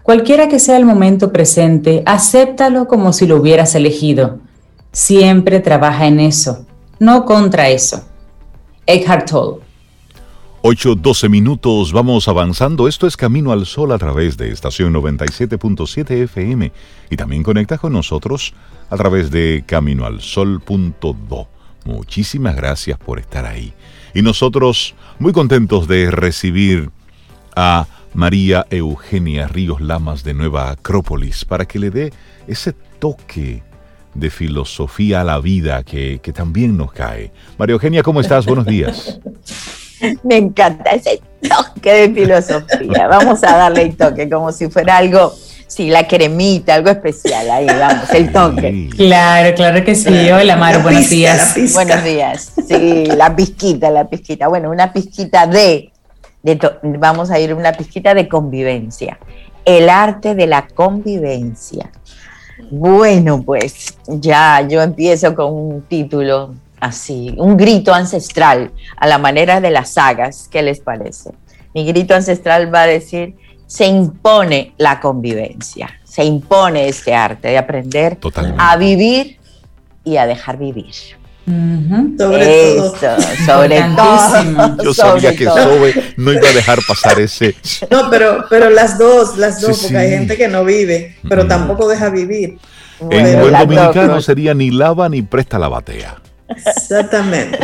Cualquiera que sea el momento presente, acéptalo como si lo hubieras elegido. Siempre trabaja en eso, no contra eso. Eckhart Tolle 8, 12 minutos, vamos avanzando. Esto es Camino al Sol a través de estación 97.7 FM y también conecta con nosotros a través de caminoalsol.do. Muchísimas gracias por estar ahí. Y nosotros muy contentos de recibir a María Eugenia Ríos Lamas de Nueva Acrópolis para que le dé ese toque de filosofía a la vida que, que también nos cae. María Eugenia, ¿cómo estás? Buenos días. Me encanta ese toque de filosofía. Vamos a darle el toque como si fuera algo Sí, la cremita, algo especial, ahí vamos, el toque. Claro, claro que sí. Hola, Mar, buenos días. Buenos días. Sí, la pizquita, la pizquita. Bueno, una pizquita de, vamos a ir a una pizquita de convivencia. El arte de la convivencia. Bueno, pues ya yo empiezo con un título así, un grito ancestral a la manera de las sagas. ¿Qué les parece? Mi grito ancestral va a decir se impone la convivencia, se impone este arte de aprender a vivir y a dejar vivir. Sobre todo. sobre todo. Yo sabía que Sobe no iba a dejar pasar ese. No, pero, pero las dos, las dos, porque hay gente que no vive, pero tampoco deja vivir. En buen dominicano sería ni lava ni presta la batea. Exactamente.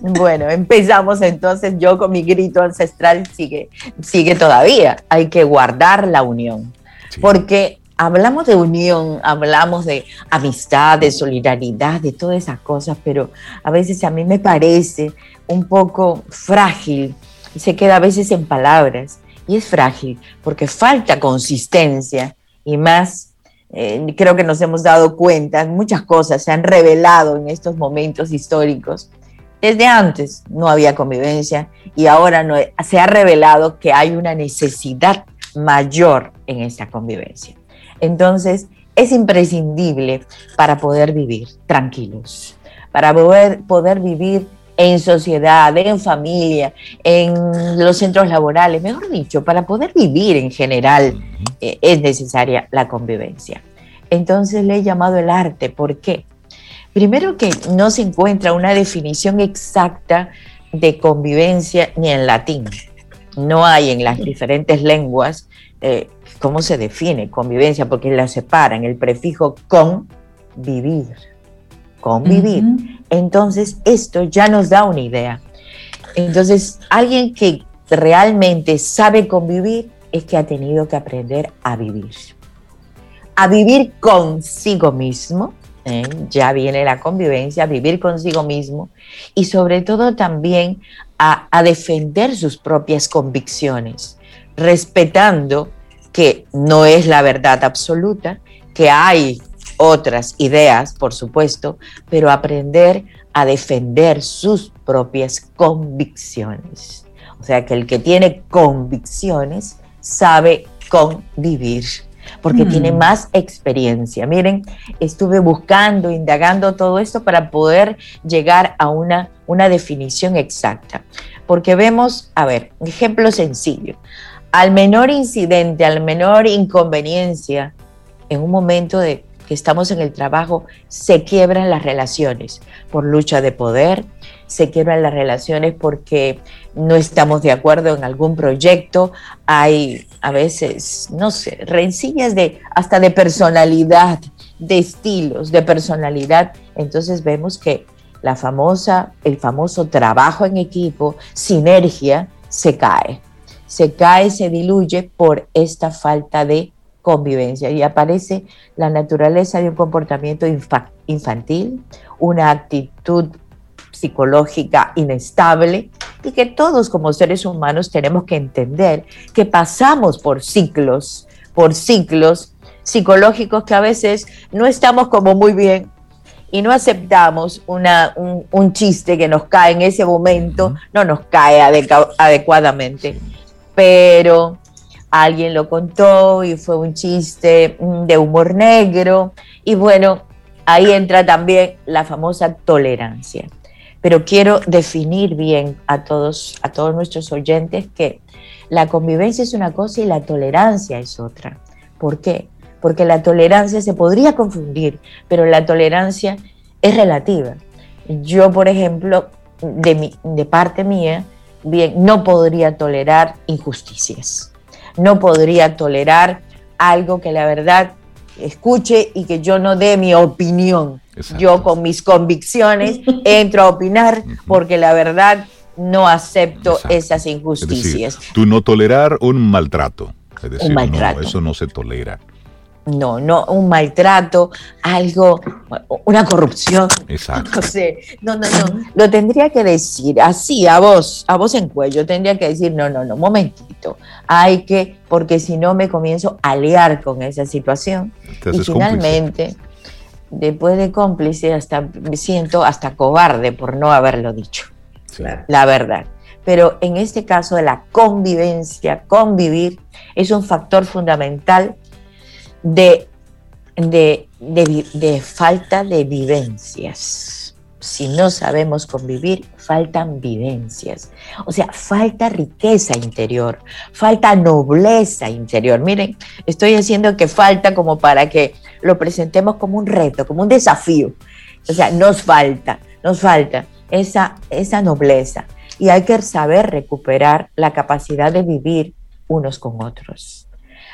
Bueno, empezamos entonces, yo con mi grito ancestral sigue, sigue todavía. Hay que guardar la unión, porque hablamos de unión, hablamos de amistad, de solidaridad, de todas esas cosas, pero a veces a mí me parece un poco frágil y se queda a veces en palabras. Y es frágil porque falta consistencia y más eh, creo que nos hemos dado cuenta, muchas cosas se han revelado en estos momentos históricos desde antes no había convivencia y ahora no, se ha revelado que hay una necesidad mayor en esa convivencia. Entonces, es imprescindible para poder vivir tranquilos, para poder, poder vivir en sociedad, en familia, en los centros laborales, mejor dicho, para poder vivir en general eh, es necesaria la convivencia. Entonces le he llamado el arte, ¿por qué? Primero que no se encuentra una definición exacta de convivencia ni en latín. No hay en las diferentes lenguas eh, cómo se define convivencia, porque la separan el prefijo con vivir. Convivir. Entonces, esto ya nos da una idea. Entonces, alguien que realmente sabe convivir es que ha tenido que aprender a vivir. A vivir consigo mismo, ¿eh? ya viene la convivencia, vivir consigo mismo y sobre todo también a, a defender sus propias convicciones, respetando que no es la verdad absoluta, que hay otras ideas, por supuesto, pero aprender a defender sus propias convicciones. O sea que el que tiene convicciones sabe convivir porque tiene mm. más experiencia. Miren, estuve buscando, indagando todo esto para poder llegar a una, una definición exacta, porque vemos, a ver, ejemplo sencillo, al menor incidente, al menor inconveniencia, en un momento de que estamos en el trabajo, se quiebran las relaciones por lucha de poder, se quiebran las relaciones porque no estamos de acuerdo en algún proyecto, hay a veces, no sé, rencillas de hasta de personalidad, de estilos, de personalidad. Entonces vemos que la famosa, el famoso trabajo en equipo, sinergia, se cae. Se cae, se diluye por esta falta de convivencia y aparece la naturaleza de un comportamiento infantil, una actitud psicológica inestable y que todos como seres humanos tenemos que entender que pasamos por ciclos, por ciclos psicológicos que a veces no estamos como muy bien y no aceptamos una, un, chiste que nos cae en ese momento, no nos cae adecuadamente, pero alguien lo contó y fue un chiste de humor negro y bueno, ahí entra también la famosa tolerancia pero quiero definir bien a todos, a todos nuestros oyentes que la convivencia es una cosa y la tolerancia es otra. ¿Por qué? Porque la tolerancia se podría confundir, pero la tolerancia es relativa. Yo, por ejemplo, de, de parte mía, bien, no podría tolerar injusticias. No podría tolerar algo que la verdad escuche y que yo no dé mi opinión. Yo con mis convicciones entro a opinar porque la verdad no acepto esas injusticias. tú no tolerar un maltrato. Es decir, un maltrato. eso no se tolera. No, no un maltrato, algo, una corrupción. Exacto. No sé, no, no, no. Lo tendría que decir así, a vos, a vos en cuello. Tendría que decir, no, no, no, momentito. Hay que, porque si no me comienzo a liar con esa situación. y finalmente, después de cómplice, hasta me siento hasta cobarde por no haberlo dicho. La verdad. Pero en este caso de la convivencia, convivir es un factor fundamental de, de, falta de vivencias. Si no sabemos convivir, faltan vivencias. O sea, falta riqueza interior, falta nobleza interior. Miren, estoy haciendo que falta como para que lo presentemos como un reto, como un desafío. O sea, nos falta, nos falta esa, esa nobleza. Y hay que saber recuperar la capacidad de vivir unos con otros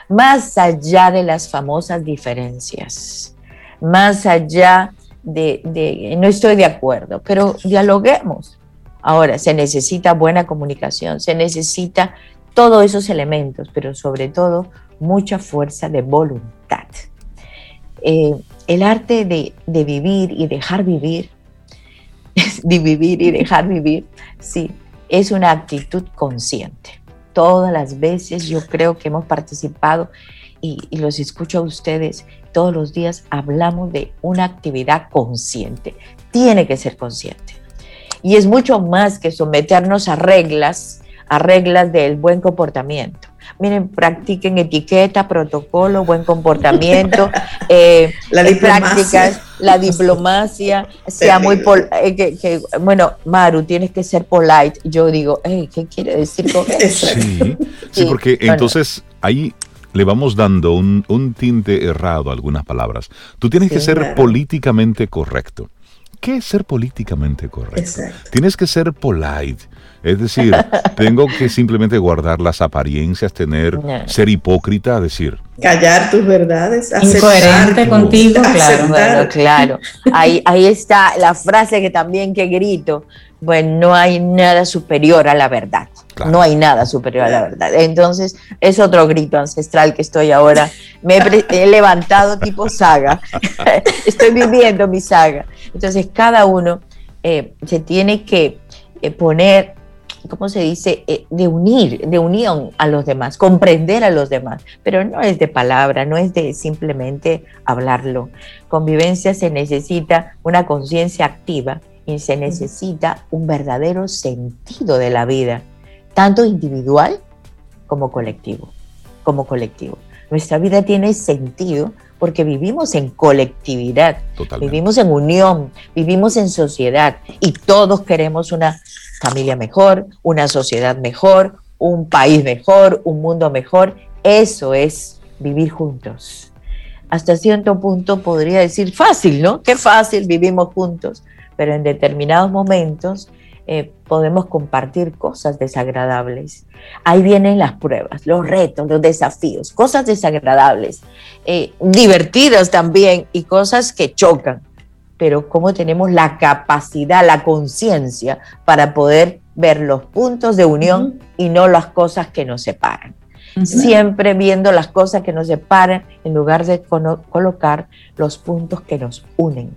más allá de las famosas diferencias, más allá de, no estoy de acuerdo, pero dialoguemos. Ahora, se necesita buena comunicación, se necesita todos esos elementos, pero sobre todo mucha fuerza de voluntad. Eh, el arte de, de, vivir y dejar vivir, de vivir y dejar vivir, sí, es una actitud consciente todas las veces yo creo que hemos participado y, los escucho a ustedes todos los días, hablamos de una actividad consciente. Tiene que ser consciente. Y es mucho más que someternos a reglas, a reglas del buen comportamiento. Miren, practiquen etiqueta, protocolo, buen comportamiento, eh, la prácticas, la diplomacia, sea muy eh, que, bueno, Maru, tienes que ser polite. Yo digo, ¿qué quiere decir con eso? Sí, sí, porque entonces ahí le vamos dando un, un, tinte errado a algunas palabras. Tú tienes que ser políticamente correcto. ¿Qué es ser políticamente correcto? Tienes que ser polite. Es decir, tengo que simplemente guardar las apariencias, tener, ser hipócrita, decir. Callar tus verdades. Incoherente contigo, claro. claro. Ahí, ahí está la frase que también que grito. Bueno, no hay nada superior a la verdad. No hay nada superior a la verdad. Entonces, es otro grito ancestral que estoy ahora. Me he, levantado tipo saga. estoy viviendo mi saga. Entonces, cada uno eh, se tiene que eh, poner ¿cómo se dice?, eh, de unir, de unión a los demás, comprender a los demás, pero no es de palabra, no es de simplemente hablarlo. Convivencia se necesita una conciencia activa y se necesita un verdadero sentido de la vida, tanto individual como colectivo, como colectivo. Nuestra vida tiene sentido porque vivimos en colectividad, vivimos en unión, vivimos en sociedad y todos queremos una familia mejor, una sociedad mejor, un país mejor, un mundo mejor. Eso es vivir juntos. Hasta cierto punto podría decir fácil, ¿no? Qué fácil, vivimos juntos, pero en determinados momentos eh, podemos compartir cosas desagradables. Ahí vienen las pruebas, los retos, los desafíos, cosas desagradables, eh, divertidas también y cosas que chocan pero cómo tenemos la capacidad, la conciencia para poder ver los puntos de unión y no las cosas que nos separan. Siempre viendo las cosas que nos separan en lugar de colocar los puntos que nos unen.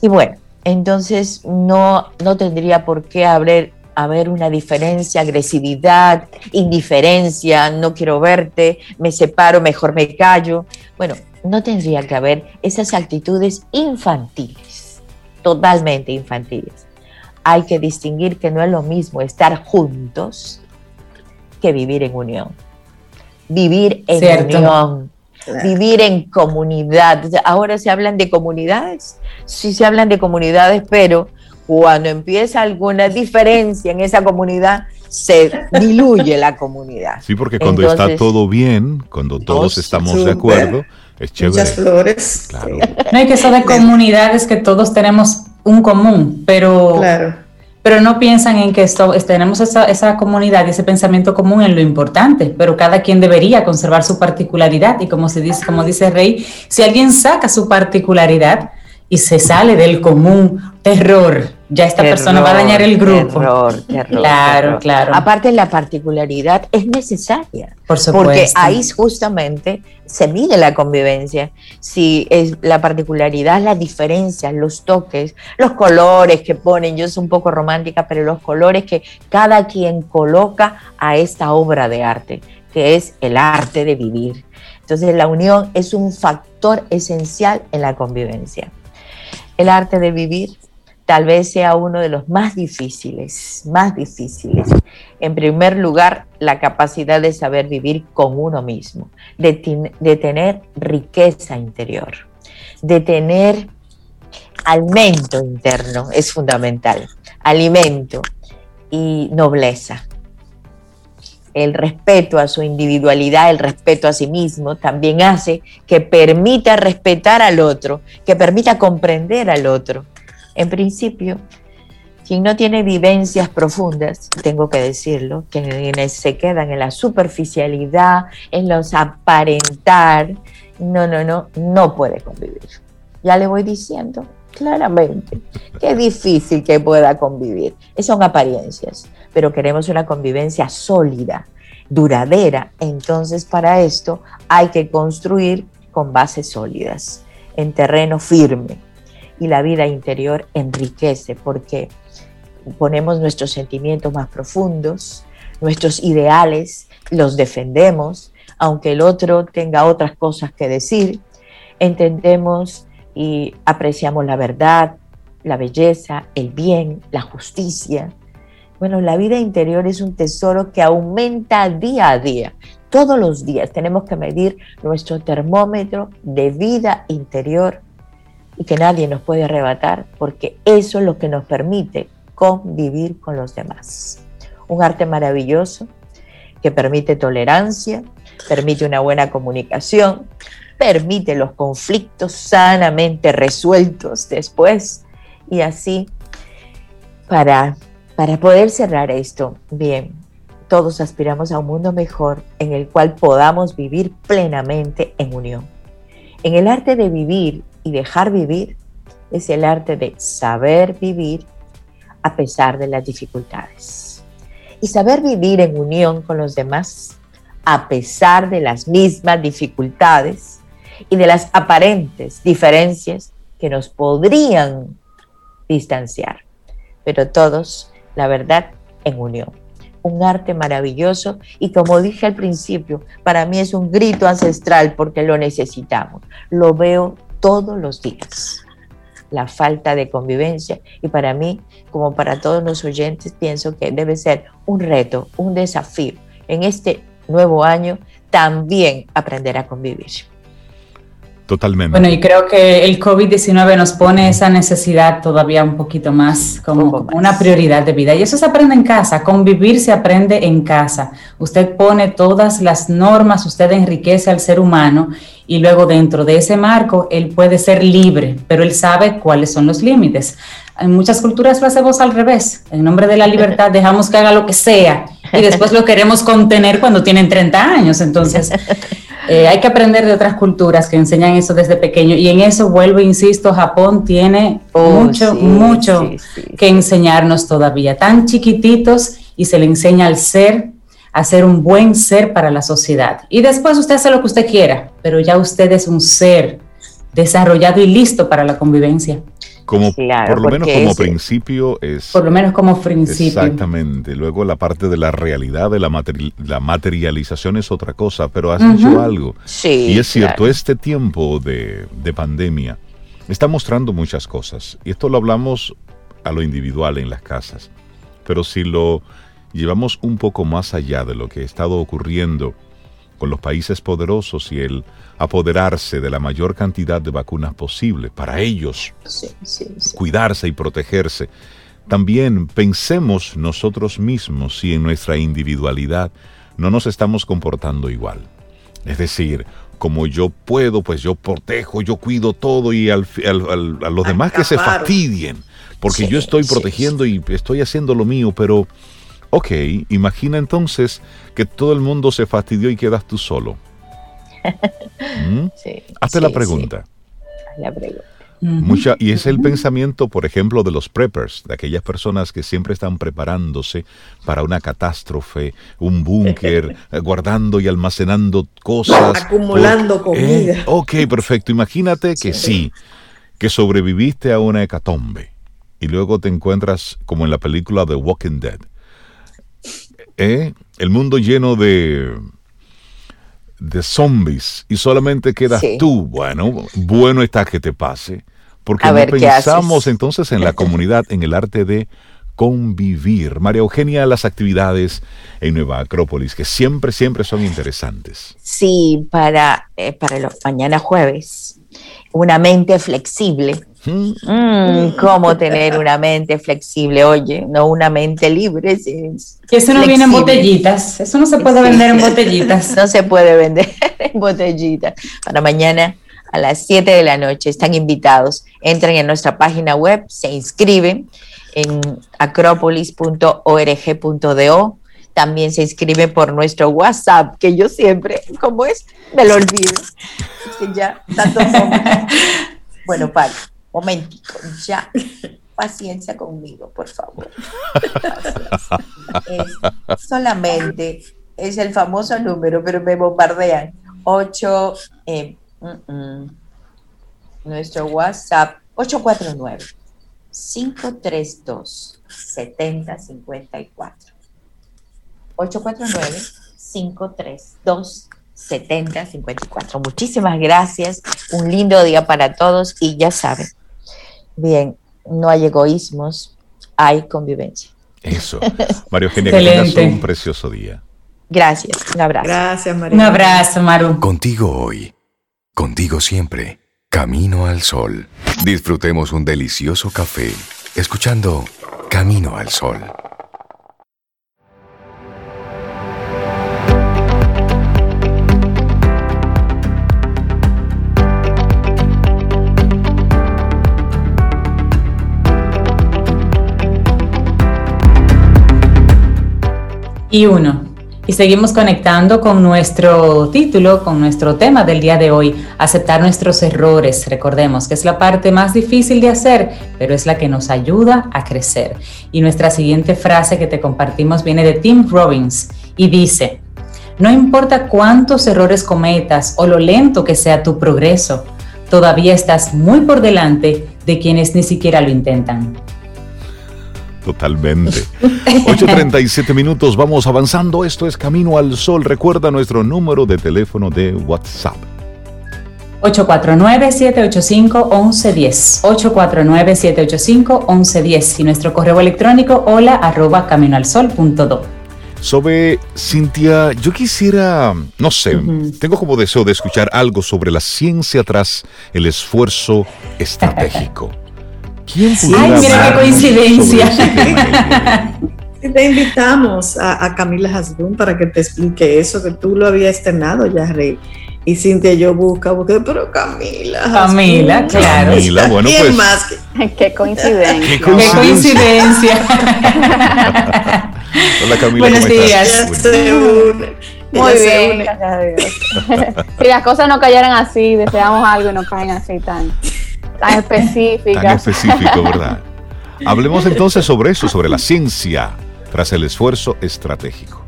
Y bueno, entonces no, no tendría por qué haber, haber una diferencia, agresividad, indiferencia, no quiero verte, me separo, mejor me callo. Bueno, no tendría que haber esas actitudes infantiles, totalmente infantiles. Hay que distinguir que no es lo mismo estar juntos que vivir en unión. Vivir en unión, vivir en comunidad. Ahora se hablan de comunidades, sí se hablan de comunidades, pero cuando empieza alguna diferencia en esa comunidad, se diluye la comunidad. Sí, porque cuando está todo bien, cuando todos estamos de acuerdo, es chévere. Muchas flores. Claro. No hay que ser de comunidades que todos tenemos un común, pero, pero no piensan en que esto, tenemos esa, comunidad y ese pensamiento común en lo importante, pero cada quien debería conservar su particularidad y como, se dice, como dice Rey, si alguien saca su particularidad y se sale del común error ya esta persona va a dañar el grupo. Terror, terror. Claro, claro. Aparte, la particularidad es necesaria. Por supuesto. Porque ahí justamente se mide la convivencia. Si es la particularidad, las diferencias, los toques, los colores que ponen. Yo soy un poco romántica, pero los colores que cada quien coloca a esta obra de arte, que es el arte de vivir. Entonces, la unión es un factor esencial en la convivencia. El arte de vivir tal vez sea uno de los más difíciles, más difíciles. En primer lugar, la capacidad de saber vivir con uno mismo, de, tener riqueza interior, de tener alimento interno, es fundamental, alimento y nobleza. El respeto a su individualidad, el respeto a sí mismo, también hace que permita respetar al otro, que permita comprender al otro en principio, quien no tiene vivencias profundas, tengo que decirlo, quienes se quedan en la superficialidad, en los aparentar, no, no, no, no puede convivir. Ya le voy diciendo claramente, qué difícil que pueda convivir. Son apariencias, pero queremos una convivencia sólida, duradera. Entonces, para esto hay que construir con bases sólidas, en terreno firme y la vida interior enriquece porque ponemos nuestros sentimientos más profundos, nuestros ideales, los defendemos, aunque el otro tenga otras cosas que decir, entendemos y apreciamos la verdad, la belleza, el bien, la justicia. Bueno, la vida interior es un tesoro que aumenta día a día. Todos los días tenemos que medir nuestro termómetro de vida interior y que nadie nos puede arrebatar porque eso es lo que nos permite convivir con los demás. Un arte maravilloso que permite tolerancia, permite una buena comunicación, permite los conflictos sanamente resueltos después y así para, para poder cerrar esto, bien, todos aspiramos a un mundo mejor en el cual podamos vivir plenamente en unión. En el arte de vivir y dejar vivir es el arte de saber vivir a pesar de las dificultades. Y saber vivir en unión con los demás a pesar de las mismas dificultades y de las aparentes diferencias que nos podrían distanciar. Pero todos, la verdad, en unión un arte maravilloso y como dije al principio, para mí es un grito ancestral porque lo necesitamos. Lo veo todos los días, la falta de convivencia y para mí, como para todos los oyentes, pienso que debe ser un reto, un desafío en este nuevo año también aprender a convivir. Totalmente. Bueno, y creo que el COVID-19 nos pone esa necesidad todavía un poquito más como una prioridad de vida. Y eso se aprende en casa, convivir se aprende en casa. Usted pone todas las normas, usted enriquece al ser humano y luego dentro de ese marco él puede ser libre, pero él sabe cuáles son los límites. En muchas culturas lo hacemos al revés. En nombre de la libertad dejamos que haga lo que sea y después lo queremos contener cuando tienen 30 años. Entonces... Eh, hay que aprender de otras culturas que enseñan eso desde pequeño y en eso vuelvo, insisto, Japón tiene oh, mucho, mucho que enseñarnos todavía. Tan chiquititos y se le enseña al ser, a ser un buen ser para la sociedad. Y después usted hace lo que usted quiera, pero ya usted es un ser desarrollado y listo para la convivencia. Como, por lo menos como principio es... Por lo menos como principio. Exactamente. Luego la parte de la realidad, de la, la materialización es otra cosa, pero has dicho algo. Sí, y es cierto, este tiempo de, de pandemia está mostrando muchas cosas. Y esto lo hablamos a lo individual en las casas. Pero si lo llevamos un poco más allá de lo que ha estado ocurriendo con los países poderosos y el apoderarse de la mayor cantidad de vacunas posible para ellos cuidarse y protegerse. También pensemos nosotros mismos si en nuestra individualidad no nos estamos comportando igual. Es decir, como yo puedo, pues yo protejo, yo cuido todo y al, a los demás que se fastidien, porque yo estoy protegiendo y estoy haciendo lo mío, pero Ok, imagina entonces que todo el mundo se fastidió y quedas tú solo. ¿Mm? Hazte la pregunta. La pregunta. Mucha, y es el pensamiento, por ejemplo, de los preppers, de aquellas personas que siempre están preparándose para una catástrofe, un búnker, eh, guardando y almacenando cosas. Acumulando comida. Eh, ok, perfecto. Imagínate que sí, que sobreviviste a una hecatombe y luego te encuentras como en la película The Walking Dead. Eh, el mundo lleno de de zombies. Y solamente quedas tú, bueno, bueno está que te pase, porque no pensamos entonces en la comunidad, en el arte de convivir. María Eugenia, las actividades en Nueva Acrópolis, que siempre, siempre son interesantes. Sí, para, eh, para los mañana jueves, una mente flexible Mm, ¿Cómo tener una mente flexible? Oye, no una mente libre. eso no viene en botellitas, eso no se puede vender en botellitas. No se puede vender en botellitas. Para mañana a las 7 de la noche están invitados. Entren en nuestra página web, se inscriben en acropolis.org.do. También se inscriben por nuestro WhatsApp, que yo siempre, como es, me lo olvido. que ya tanto Bueno, Pablo momentico, ya. Paciencia conmigo, por favor. solamente es el famoso número, pero me bombardean. 8, eh, mm, mm. nuestro WhatsApp, 849 532 7054. 849 532 7054. Muchísimas gracias. Un lindo día para todos y ya saben, Bien, no hay egoísmos, hay convivencia. Eso. Mario Eugenia, que tengas un precioso día. Gracias, un abrazo. Gracias, Mario. Un abrazo, Maru. Contigo hoy, contigo siempre, camino al sol. Disfrutemos un delicioso café, escuchando Camino al Sol. Y uno. Y seguimos conectando con nuestro título, con nuestro tema del día de hoy, aceptar nuestros errores. Recordemos que es la parte más difícil de hacer, pero es la que nos ayuda a crecer. Y nuestra siguiente frase que te compartimos viene de Tim Robbins y dice, no importa cuántos errores cometas o lo lento que sea tu progreso, todavía estás muy por delante de quienes ni siquiera lo intentan. Totalmente. 8.37 minutos, vamos avanzando. Esto es Camino al Sol. Recuerda nuestro número de teléfono de WhatsApp. 849-785-1110. 849-785-1110. Y nuestro correo electrónico hola arroba caminoalsol.do. Sobre Cintia, yo quisiera, no sé, tengo como deseo de escuchar algo sobre la ciencia tras el esfuerzo estratégico. ¿Quién Ay, mira qué coincidencia. Te invitamos a, Camila Hasbun para que te explique eso, que tú lo habías externado ya, Rey. Y Cintia yo busca, busca, pero Camila. Camila, claro. Camila, bueno, pues. Más Qué coincidencia. Qué coincidencia. Hola Camila. Buenos días. Muy bien, gracias a Dios. si las cosas no cayeran así, deseamos algo y no caen así tan tan específica. Tan específico, ¿verdad? Hablemos entonces sobre eso, sobre la ciencia tras el esfuerzo estratégico.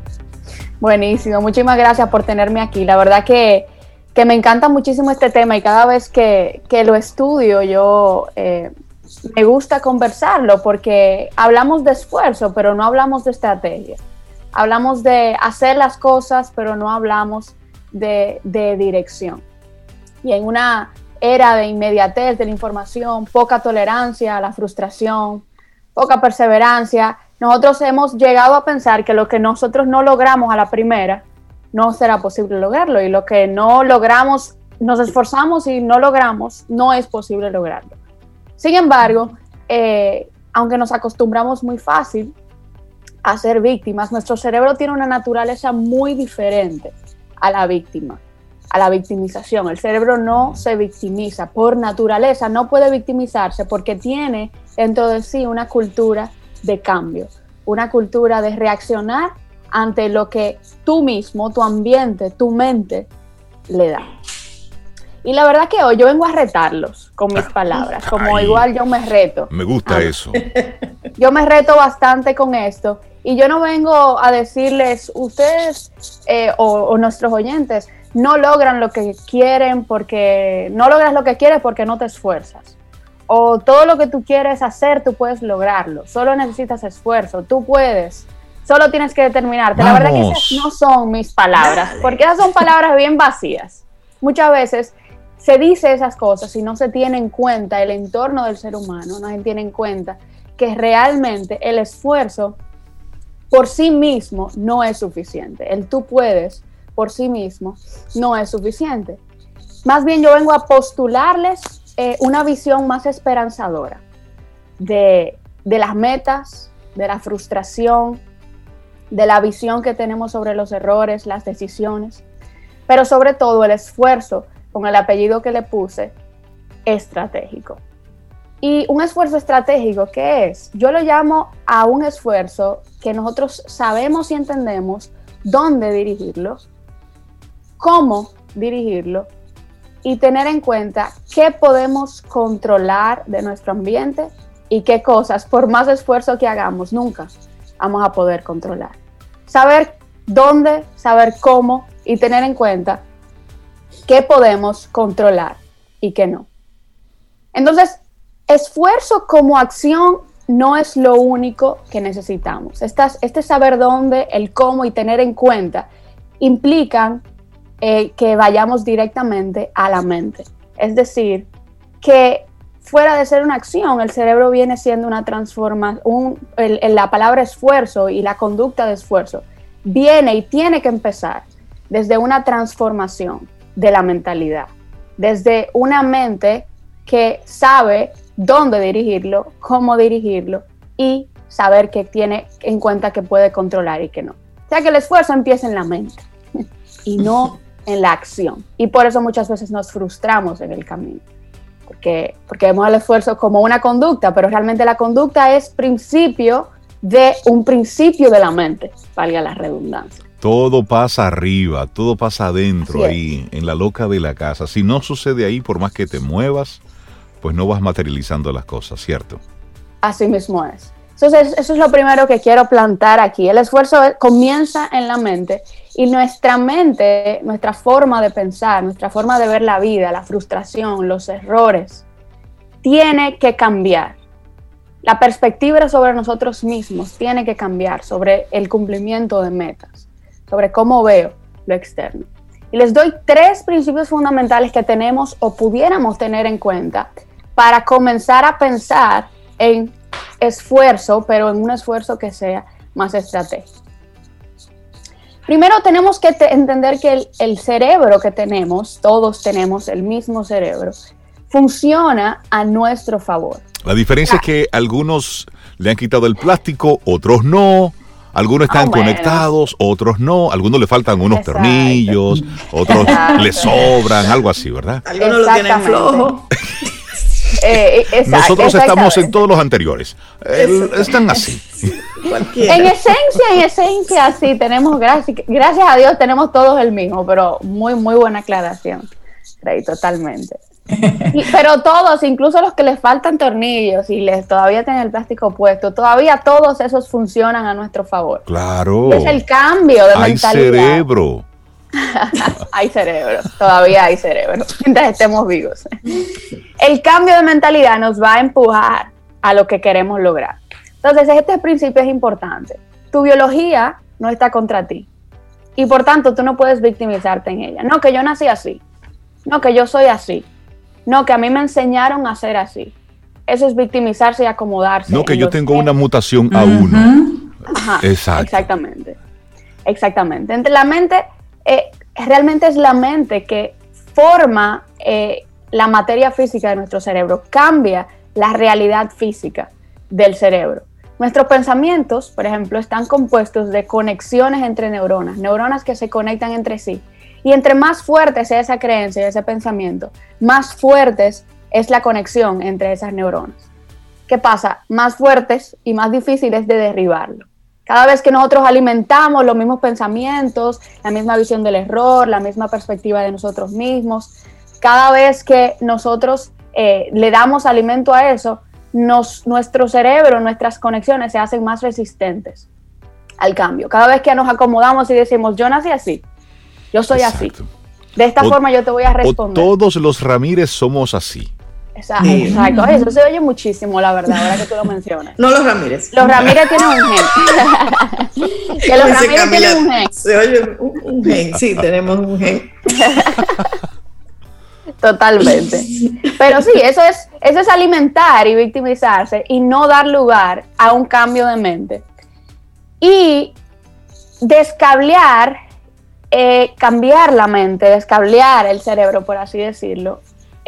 Buenísimo, muchísimas gracias por tenerme aquí. La verdad que, me encanta muchísimo este tema y cada vez que, lo estudio yo eh, me gusta conversarlo porque hablamos de esfuerzo, pero no hablamos de estrategia. Hablamos de hacer las cosas, pero no hablamos de, de dirección. Y en una era de inmediatez de la información, poca tolerancia a la frustración, poca perseverancia, nosotros hemos llegado a pensar que lo que nosotros no logramos a la primera, no será posible lograrlo. Y lo que no logramos, nos esforzamos y no logramos, no es posible lograrlo. Sin embargo, eh, aunque nos acostumbramos muy fácil a ser víctimas, nuestro cerebro tiene una naturaleza muy diferente a la víctima a la victimización. El cerebro no se victimiza por naturaleza, no puede victimizarse porque tiene dentro de sí una cultura de cambio, una cultura de reaccionar ante lo que tú mismo, tu ambiente, tu mente le da. Y la verdad que hoy yo vengo a retarlos con mis palabras, como igual yo me reto. Me gusta ah. eso. Yo me reto bastante con esto y yo no vengo a decirles, ustedes eh, o, nuestros oyentes no logran lo que quieren porque no logras lo que quieres porque no te esfuerzas. O todo lo que tú quieres hacer, tú puedes lograrlo. Solo necesitas esfuerzo, tú puedes. Solo tienes que determinarte. La verdad que esas no son mis palabras, porque esas son palabras bien vacías. Muchas veces se dice esas cosas y no se tiene en cuenta el entorno del ser humano, no se tiene en cuenta que realmente el esfuerzo por sí mismo no es suficiente. El tú puedes por sí mismo no es suficiente. Más bien yo vengo a postularles eh, una visión más esperanzadora de, de las metas, de la frustración, de la visión que tenemos sobre los errores, las decisiones, pero sobre todo el esfuerzo con el apellido que le puse, estratégico. Y un esfuerzo estratégico, ¿qué es? Yo lo llamo a un esfuerzo que nosotros sabemos y entendemos dónde dirigirlo, cómo dirigirlo y tener en cuenta qué podemos controlar de nuestro ambiente y qué cosas, por más esfuerzo que hagamos, nunca vamos a poder controlar. Saber dónde, saber cómo y tener en cuenta qué podemos controlar y qué no. Entonces, esfuerzo como acción no es lo único que necesitamos. este saber dónde, el cómo y tener en cuenta implican eh, que vayamos directamente a la mente. Es decir, que fuera de ser una acción, el cerebro viene siendo una transformación, la palabra esfuerzo y la conducta de esfuerzo viene y tiene que empezar desde una transformación de la mentalidad, desde una mente que sabe dónde dirigirlo, cómo dirigirlo y saber que tiene en cuenta que puede controlar y que no. O sea que el esfuerzo empieza en la mente y no en la acción. Y por eso muchas veces nos frustramos en el camino. Porque, porque vemos el esfuerzo como una conducta, pero realmente la conducta es principio de un principio de la mente, valga la redundancia. Todo pasa arriba, todo pasa adentro, ahí, en la loca de la casa. Si no sucede ahí, por más que te muevas, pues no vas materializando las cosas, ¿cierto? Así mismo es. Entonces, eso es lo primero que quiero plantar aquí. El esfuerzo comienza en la mente y nuestra mente, nuestra forma de pensar, nuestra forma de ver la vida, la frustración, los errores, tiene que cambiar. La perspectiva sobre nosotros mismos tiene que cambiar, sobre el cumplimiento de metas, sobre cómo veo lo externo. Y les doy tres principios fundamentales que tenemos o pudiéramos tener en cuenta para comenzar a pensar en esfuerzo, pero en un esfuerzo que sea más estratégico. Primero tenemos que entender que el, cerebro que tenemos, todos tenemos el mismo cerebro, funciona a nuestro favor. La diferencia es que algunos le han quitado el plástico, otros no. Algunos están ah, conectados, otros no. Algunos le faltan unos tornillos, otros le sobran, algo así, ¿verdad? Algunos lo tienen flojo. Eh, Nosotros estamos en todos los anteriores. están así. En esencia, en esencia, sí, tenemos, gracias, gracias a Dios, tenemos todos el mismo, pero muy, muy buena aclaración. Rey, totalmente. pero todos, incluso los que les faltan tornillos y les todavía tienen el plástico puesto, todavía todos esos funcionan a nuestro favor. Claro. Es el cambio de Hay cerebro. hay cerebro, todavía hay cerebro, mientras estemos vivos. El cambio de mentalidad nos va a empujar a lo que queremos lograr. Entonces, este principio es importante. Tu biología no está contra ti. Y por tanto, tú no puedes victimizarte en ella. No, que yo nací así. No, que yo soy así. No, que a mí me enseñaron a ser así. Eso es victimizarse y acomodarse. No, que yo tengo una mutación a uno. Exacto. Exactamente. Exactamente. Entre la mente eh, realmente es la mente que forma eh, la materia física de nuestro cerebro, cambia la realidad física del cerebro. Nuestros pensamientos, por ejemplo, están compuestos de conexiones entre neuronas, neuronas que se conectan entre sí. Y entre más fuerte sea esa creencia y ese pensamiento, más fuertes es la conexión entre esas neuronas. ¿Qué pasa? Más fuertes y más difíciles de derribarlo. Cada vez que nosotros alimentamos los mismos pensamientos, la misma visión del error, la misma perspectiva de nosotros mismos, cada vez que nosotros eh, le damos alimento a eso, nos, nuestro cerebro, nuestras conexiones se hacen más resistentes al cambio. Cada vez que nos acomodamos y decimos, yo nací así, yo soy así. De esta forma yo te voy a responder. todos los Ramírez somos así. Exacto, exacto, eso se oye muchísimo, la verdad, ahora que tú lo mencionas. No los Ramírez. Los Ramírez tienen un gen. que los Ramírez tienen un gen. Se oye un, gen, sí, tenemos un gen. Totalmente. Pero sí, eso es, eso es alimentar y victimizarse y no dar lugar a un cambio de mente. Y descablear, eh, cambiar la mente, descablear el cerebro, por así decirlo,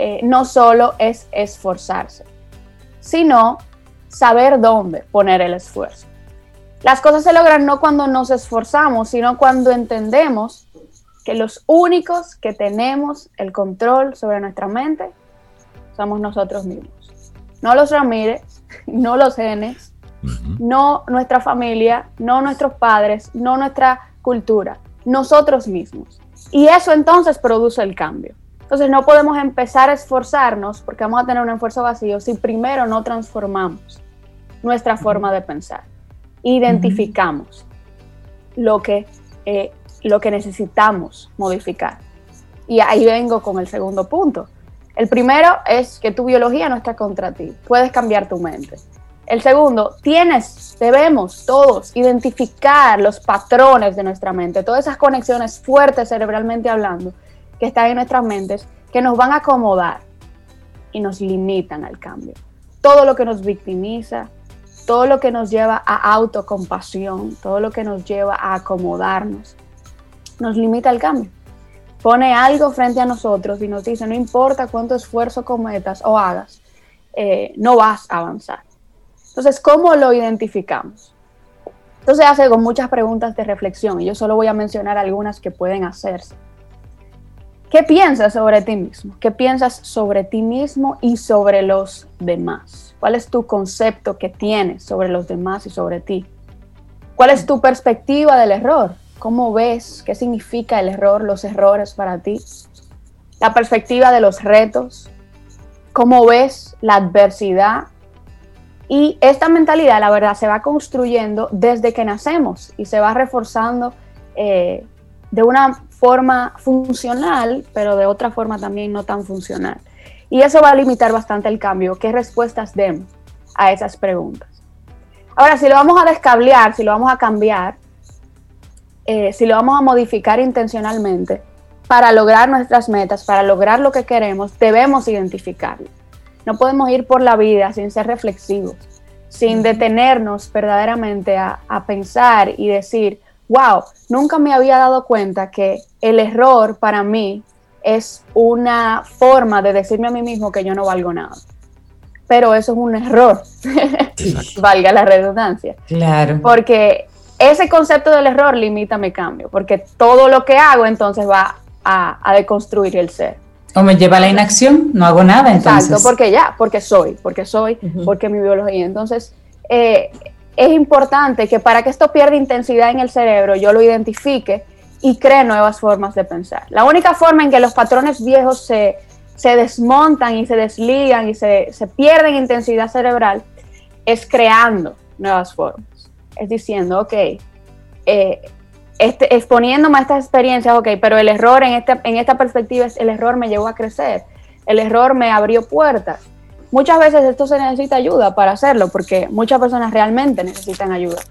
eh, no solo es esforzarse, sino saber dónde poner el esfuerzo. Las cosas se logran no cuando nos esforzamos, sino cuando entendemos que los únicos que tenemos el control sobre nuestra mente somos nosotros mismos. No los Ramírez, no los genes, no nuestra familia, no nuestros padres, no nuestra cultura, nosotros mismos. Y eso entonces produce el cambio. Entonces no podemos empezar a esforzarnos porque vamos a tener un esfuerzo vacío si primero no transformamos nuestra forma de pensar. Identificamos lo que, eh, lo que necesitamos modificar. Y ahí vengo con el segundo punto. El primero es que tu biología no está contra ti. Puedes cambiar tu mente. El segundo, tienes, debemos todos identificar los patrones de nuestra mente, todas esas conexiones fuertes cerebralmente hablando que están en nuestras mentes que nos van a acomodar y nos limitan al cambio. Todo lo que nos victimiza, todo lo que nos lleva a autocompasión, todo lo que nos lleva a acomodarnos, nos limita al cambio. Pone algo frente a nosotros y nos dice, no importa cuánto esfuerzo cometas o hagas, eh, no vas a avanzar. Entonces, ¿cómo lo identificamos? Entonces hace con muchas preguntas de reflexión y yo solo voy a mencionar algunas que pueden hacerse. ¿Qué piensas sobre ti mismo? ¿Qué piensas sobre ti mismo y sobre los demás? ¿Cuál es tu concepto que tienes sobre los demás y sobre ti? ¿Cuál es tu perspectiva del error? ¿Cómo ves? ¿Qué significa el error, los errores para ti? La perspectiva de los retos. ¿Cómo ves la adversidad? Y esta mentalidad, la verdad, se va construyendo desde que nacemos y se va reforzando eh, de una forma funcional, pero de otra forma también no tan funcional. Y eso va a limitar bastante el cambio. ¿Qué respuestas demos a esas preguntas? Ahora, si lo vamos a descablear, si lo vamos a cambiar, eh, si lo vamos a modificar intencionalmente, para lograr nuestras metas, para lograr lo que queremos, debemos identificarlo. No podemos ir por la vida sin ser reflexivos, sin detenernos verdaderamente a, a pensar y decir, wow, nunca me había dado cuenta que el error para mí es una forma de decirme a mí mismo que yo no valgo nada. Pero eso es un error, valga la redundancia. Claro. Porque ese concepto del error limita mi cambio, porque todo lo que hago entonces va a, deconstruir el ser. O me lleva a la inacción, no hago nada entonces. Exacto, porque ya, porque soy, porque soy, porque mi biología. Entonces, eh, es importante que para que esto pierda intensidad en el cerebro, yo lo identifique y cree nuevas formas de pensar. La única forma en que los patrones viejos se, desmontan y se desligan y se, pierden intensidad cerebral es creando nuevas formas. Es diciendo, ok, eh, este, exponiéndome a estas experiencias, ok, pero el error en, este, en esta perspectiva es el error me llevó a crecer, el error me abrió puertas, Muchas veces esto se necesita ayuda para hacerlo, porque muchas personas realmente necesitan ayuda.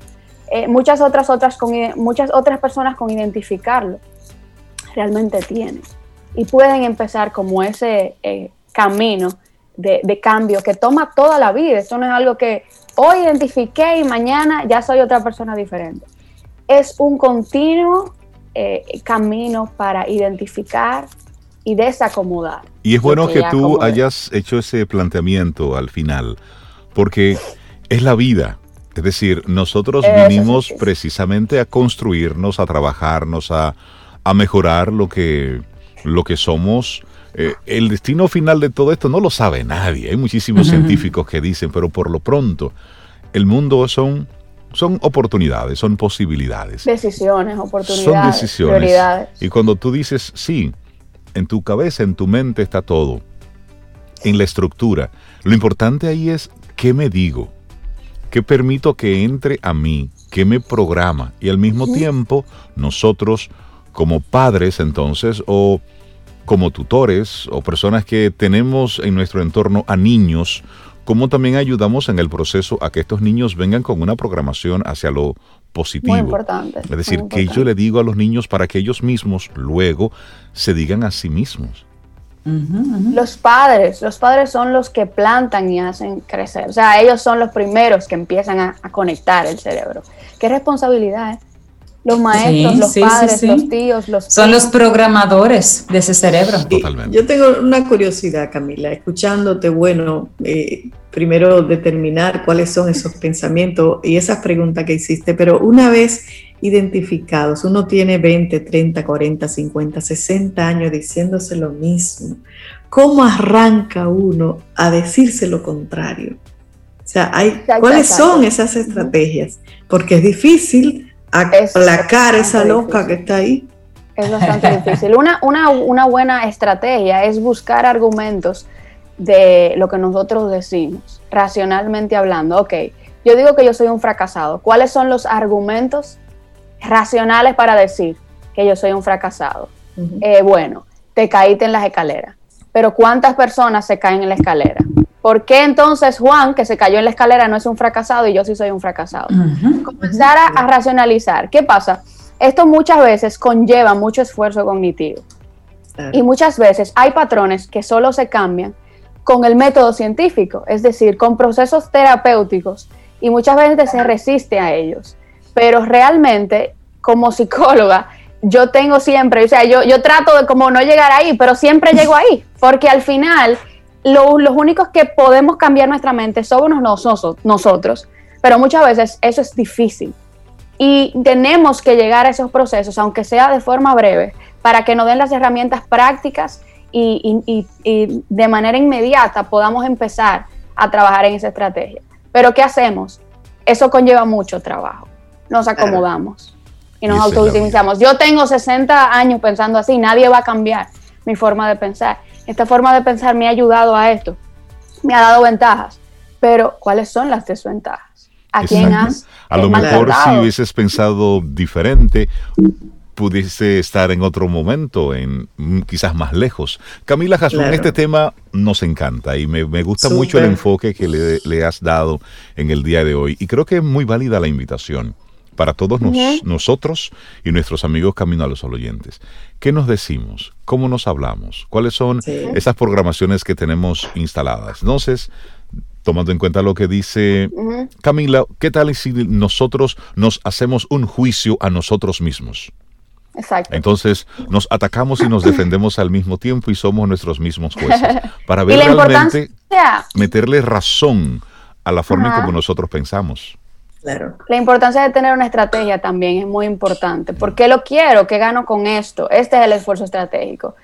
Eh, muchas, otras, otras muchas otras personas con identificarlo realmente tienen. Y pueden empezar como ese eh, camino de, cambio que toma toda la vida. Esto no es algo que hoy identifiqué y mañana ya soy otra persona diferente. Es un continuo eh, camino para identificar y desacomodar. Y es bueno que tú hayas hecho ese planteamiento al final, porque es la vida. Es decir, nosotros vinimos precisamente a construirnos, a trabajarnos, a, mejorar lo que, lo que somos. Eh, el destino final de todo esto no lo sabe nadie. Hay muchísimos científicos que dicen, pero por lo pronto, el mundo son, son oportunidades, son posibilidades. Decisiones, oportunidades. Son decisiones. Y cuando tú dices, sí, en tu cabeza, en tu mente está todo. en la estructura. Lo importante ahí es qué me digo, qué permito que entre a mí, qué me programa. Y al mismo tiempo, nosotros como padres entonces, o como tutores, o personas que tenemos en nuestro entorno a niños, cómo también ayudamos en el proceso a que estos niños vengan con una programación hacia lo positivo. Muy importante. Es decir, que yo le digo a los niños para que ellos mismos luego se digan a sí mismos. Los padres, los padres son los que plantan y hacen crecer. O sea, ellos son los primeros que empiezan a, conectar el cerebro. Qué responsabilidad, ¿eh? Los maestros, los padres, los tíos, los... Son los programadores de ese cerebro. Totalmente. Yo tengo una curiosidad, Camila, escuchándote, bueno, eh, primero determinar cuáles son esos pensamientos y esas preguntas que hiciste, pero una vez identificados, uno tiene 20, 30, 40, 50, 60 años diciéndose lo mismo, ¿cómo arranca uno a decirse lo contrario? O sea, hay, ¿cuáles son esas estrategias? Porque es difícil aplacar esa loca que está ahí. Es bastante difícil. Una, una, una buena estrategia es buscar argumentos de lo que nosotros decimos, racionalmente hablando. Ok, yo digo que yo soy un fracasado. ¿Cuáles son los argumentos racionales para decir que yo soy un fracasado? Eh, bueno, te caíste en las escaleras. Pero ¿cuántas personas se caen en la escalera? ¿Por qué entonces Juan, que se cayó en la escalera, no es un fracasado y yo sí soy un fracasado? Comenzar a, racionalizar. ¿Qué pasa? Esto muchas veces conlleva mucho esfuerzo cognitivo. Y muchas veces hay patrones que solo se cambian con el método científico, es decir, con procesos terapéuticos, y muchas veces se resiste a ellos. Pero realmente, como psicóloga, yo tengo siempre, o sea, yo, yo trato de como no llegar ahí, pero siempre llego ahí, porque al final los únicos que podemos cambiar nuestra mente somos nosotros, nosotros, pero muchas veces eso es difícil. Y tenemos que llegar a esos procesos, aunque sea de forma breve, para que nos den las herramientas prácticas y, de manera inmediata podamos empezar a trabajar en esa estrategia. Pero ¿qué hacemos? Eso conlleva mucho trabajo. Nos acomodamos y nos autoutilizamos. Yo tengo 60 años pensando así, nadie va a cambiar mi forma de pensar. Esta forma de pensar me ha ayudado a esto, me ha dado ventajas, pero ¿cuáles son las desventajas? ¿A quién has? A lo mejor si hubieses pensado diferente, pudiese estar en otro momento, en mm, quizás más lejos. Camila Jasón, este tema nos encanta y me, gusta mucho el enfoque que le, has dado en el día de hoy. Y creo que es muy válida la invitación para todos nosotros y nuestros amigos Camino a los oyentes. ¿Qué nos decimos? ¿Cómo nos hablamos? ¿Cuáles son esas programaciones que tenemos instaladas? Entonces, tomando en cuenta lo que dice Camila, ¿qué tal si nosotros nos hacemos un juicio a nosotros mismos? Exacto. Entonces nos atacamos y nos defendemos al mismo tiempo y somos nuestros mismos jueces. Para ver realmente meterle razón a la forma en como nosotros pensamos. La importancia de tener una estrategia también es muy importante. ¿Por qué lo quiero? ¿Qué gano con esto? Este es el esfuerzo estratégico.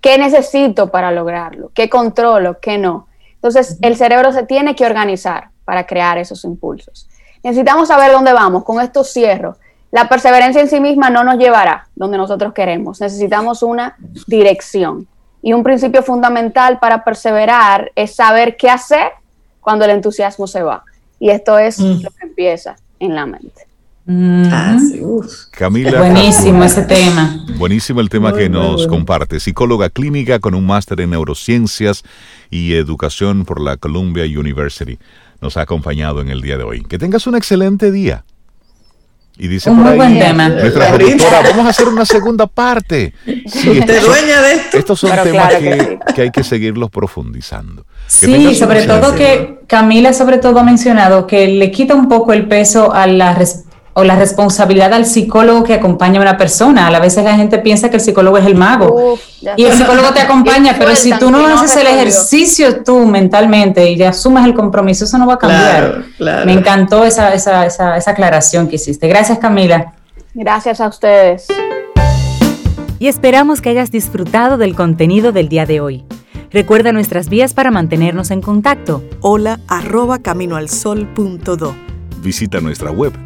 ¿Qué necesito para lograrlo? ¿Qué controlo? ¿Qué no? Entonces, el cerebro se tiene que organizar para crear esos impulsos. Necesitamos saber dónde vamos. Con esto cierro. La perseverancia en sí misma no nos llevará donde nosotros queremos. Necesitamos una dirección. Y un principio fundamental para perseverar es saber qué hacer cuando el entusiasmo se va. Y esto es mm. lo que empieza en la mente. Ah, Camila. Buenísimo ese tema. Buenísimo el tema que nos comparte. Psicóloga clínica con un máster en neurociencias y educación por la Columbia University. Nos ha acompañado en el día de hoy. Que tengas un excelente día. Y dice un muy buen tema. nuestra productora, vamos a hacer una segunda parte. Sí, Usted dueña de esto. Estos son temas que, que, hay que seguirlos profundizando. Sí, sobre todo que Camila sobre todo ha mencionado que le quita un poco el peso a la o la responsabilidad al psicólogo que acompaña a una persona. A la veces la gente piensa que el psicólogo es el mago y el psicólogo te acompaña, pero si tú no, haces el ejercicio tú mentalmente y ya asumas el compromiso, eso no va a cambiar. Me encantó esa, esa, esa, esa aclaración que hiciste. Gracias Camila. Gracias a ustedes. Y esperamos que hayas disfrutado del contenido del día de hoy. Recuerda nuestras vías para mantenernos en contacto. Hola arroba caminoalsol.do. Visita nuestra web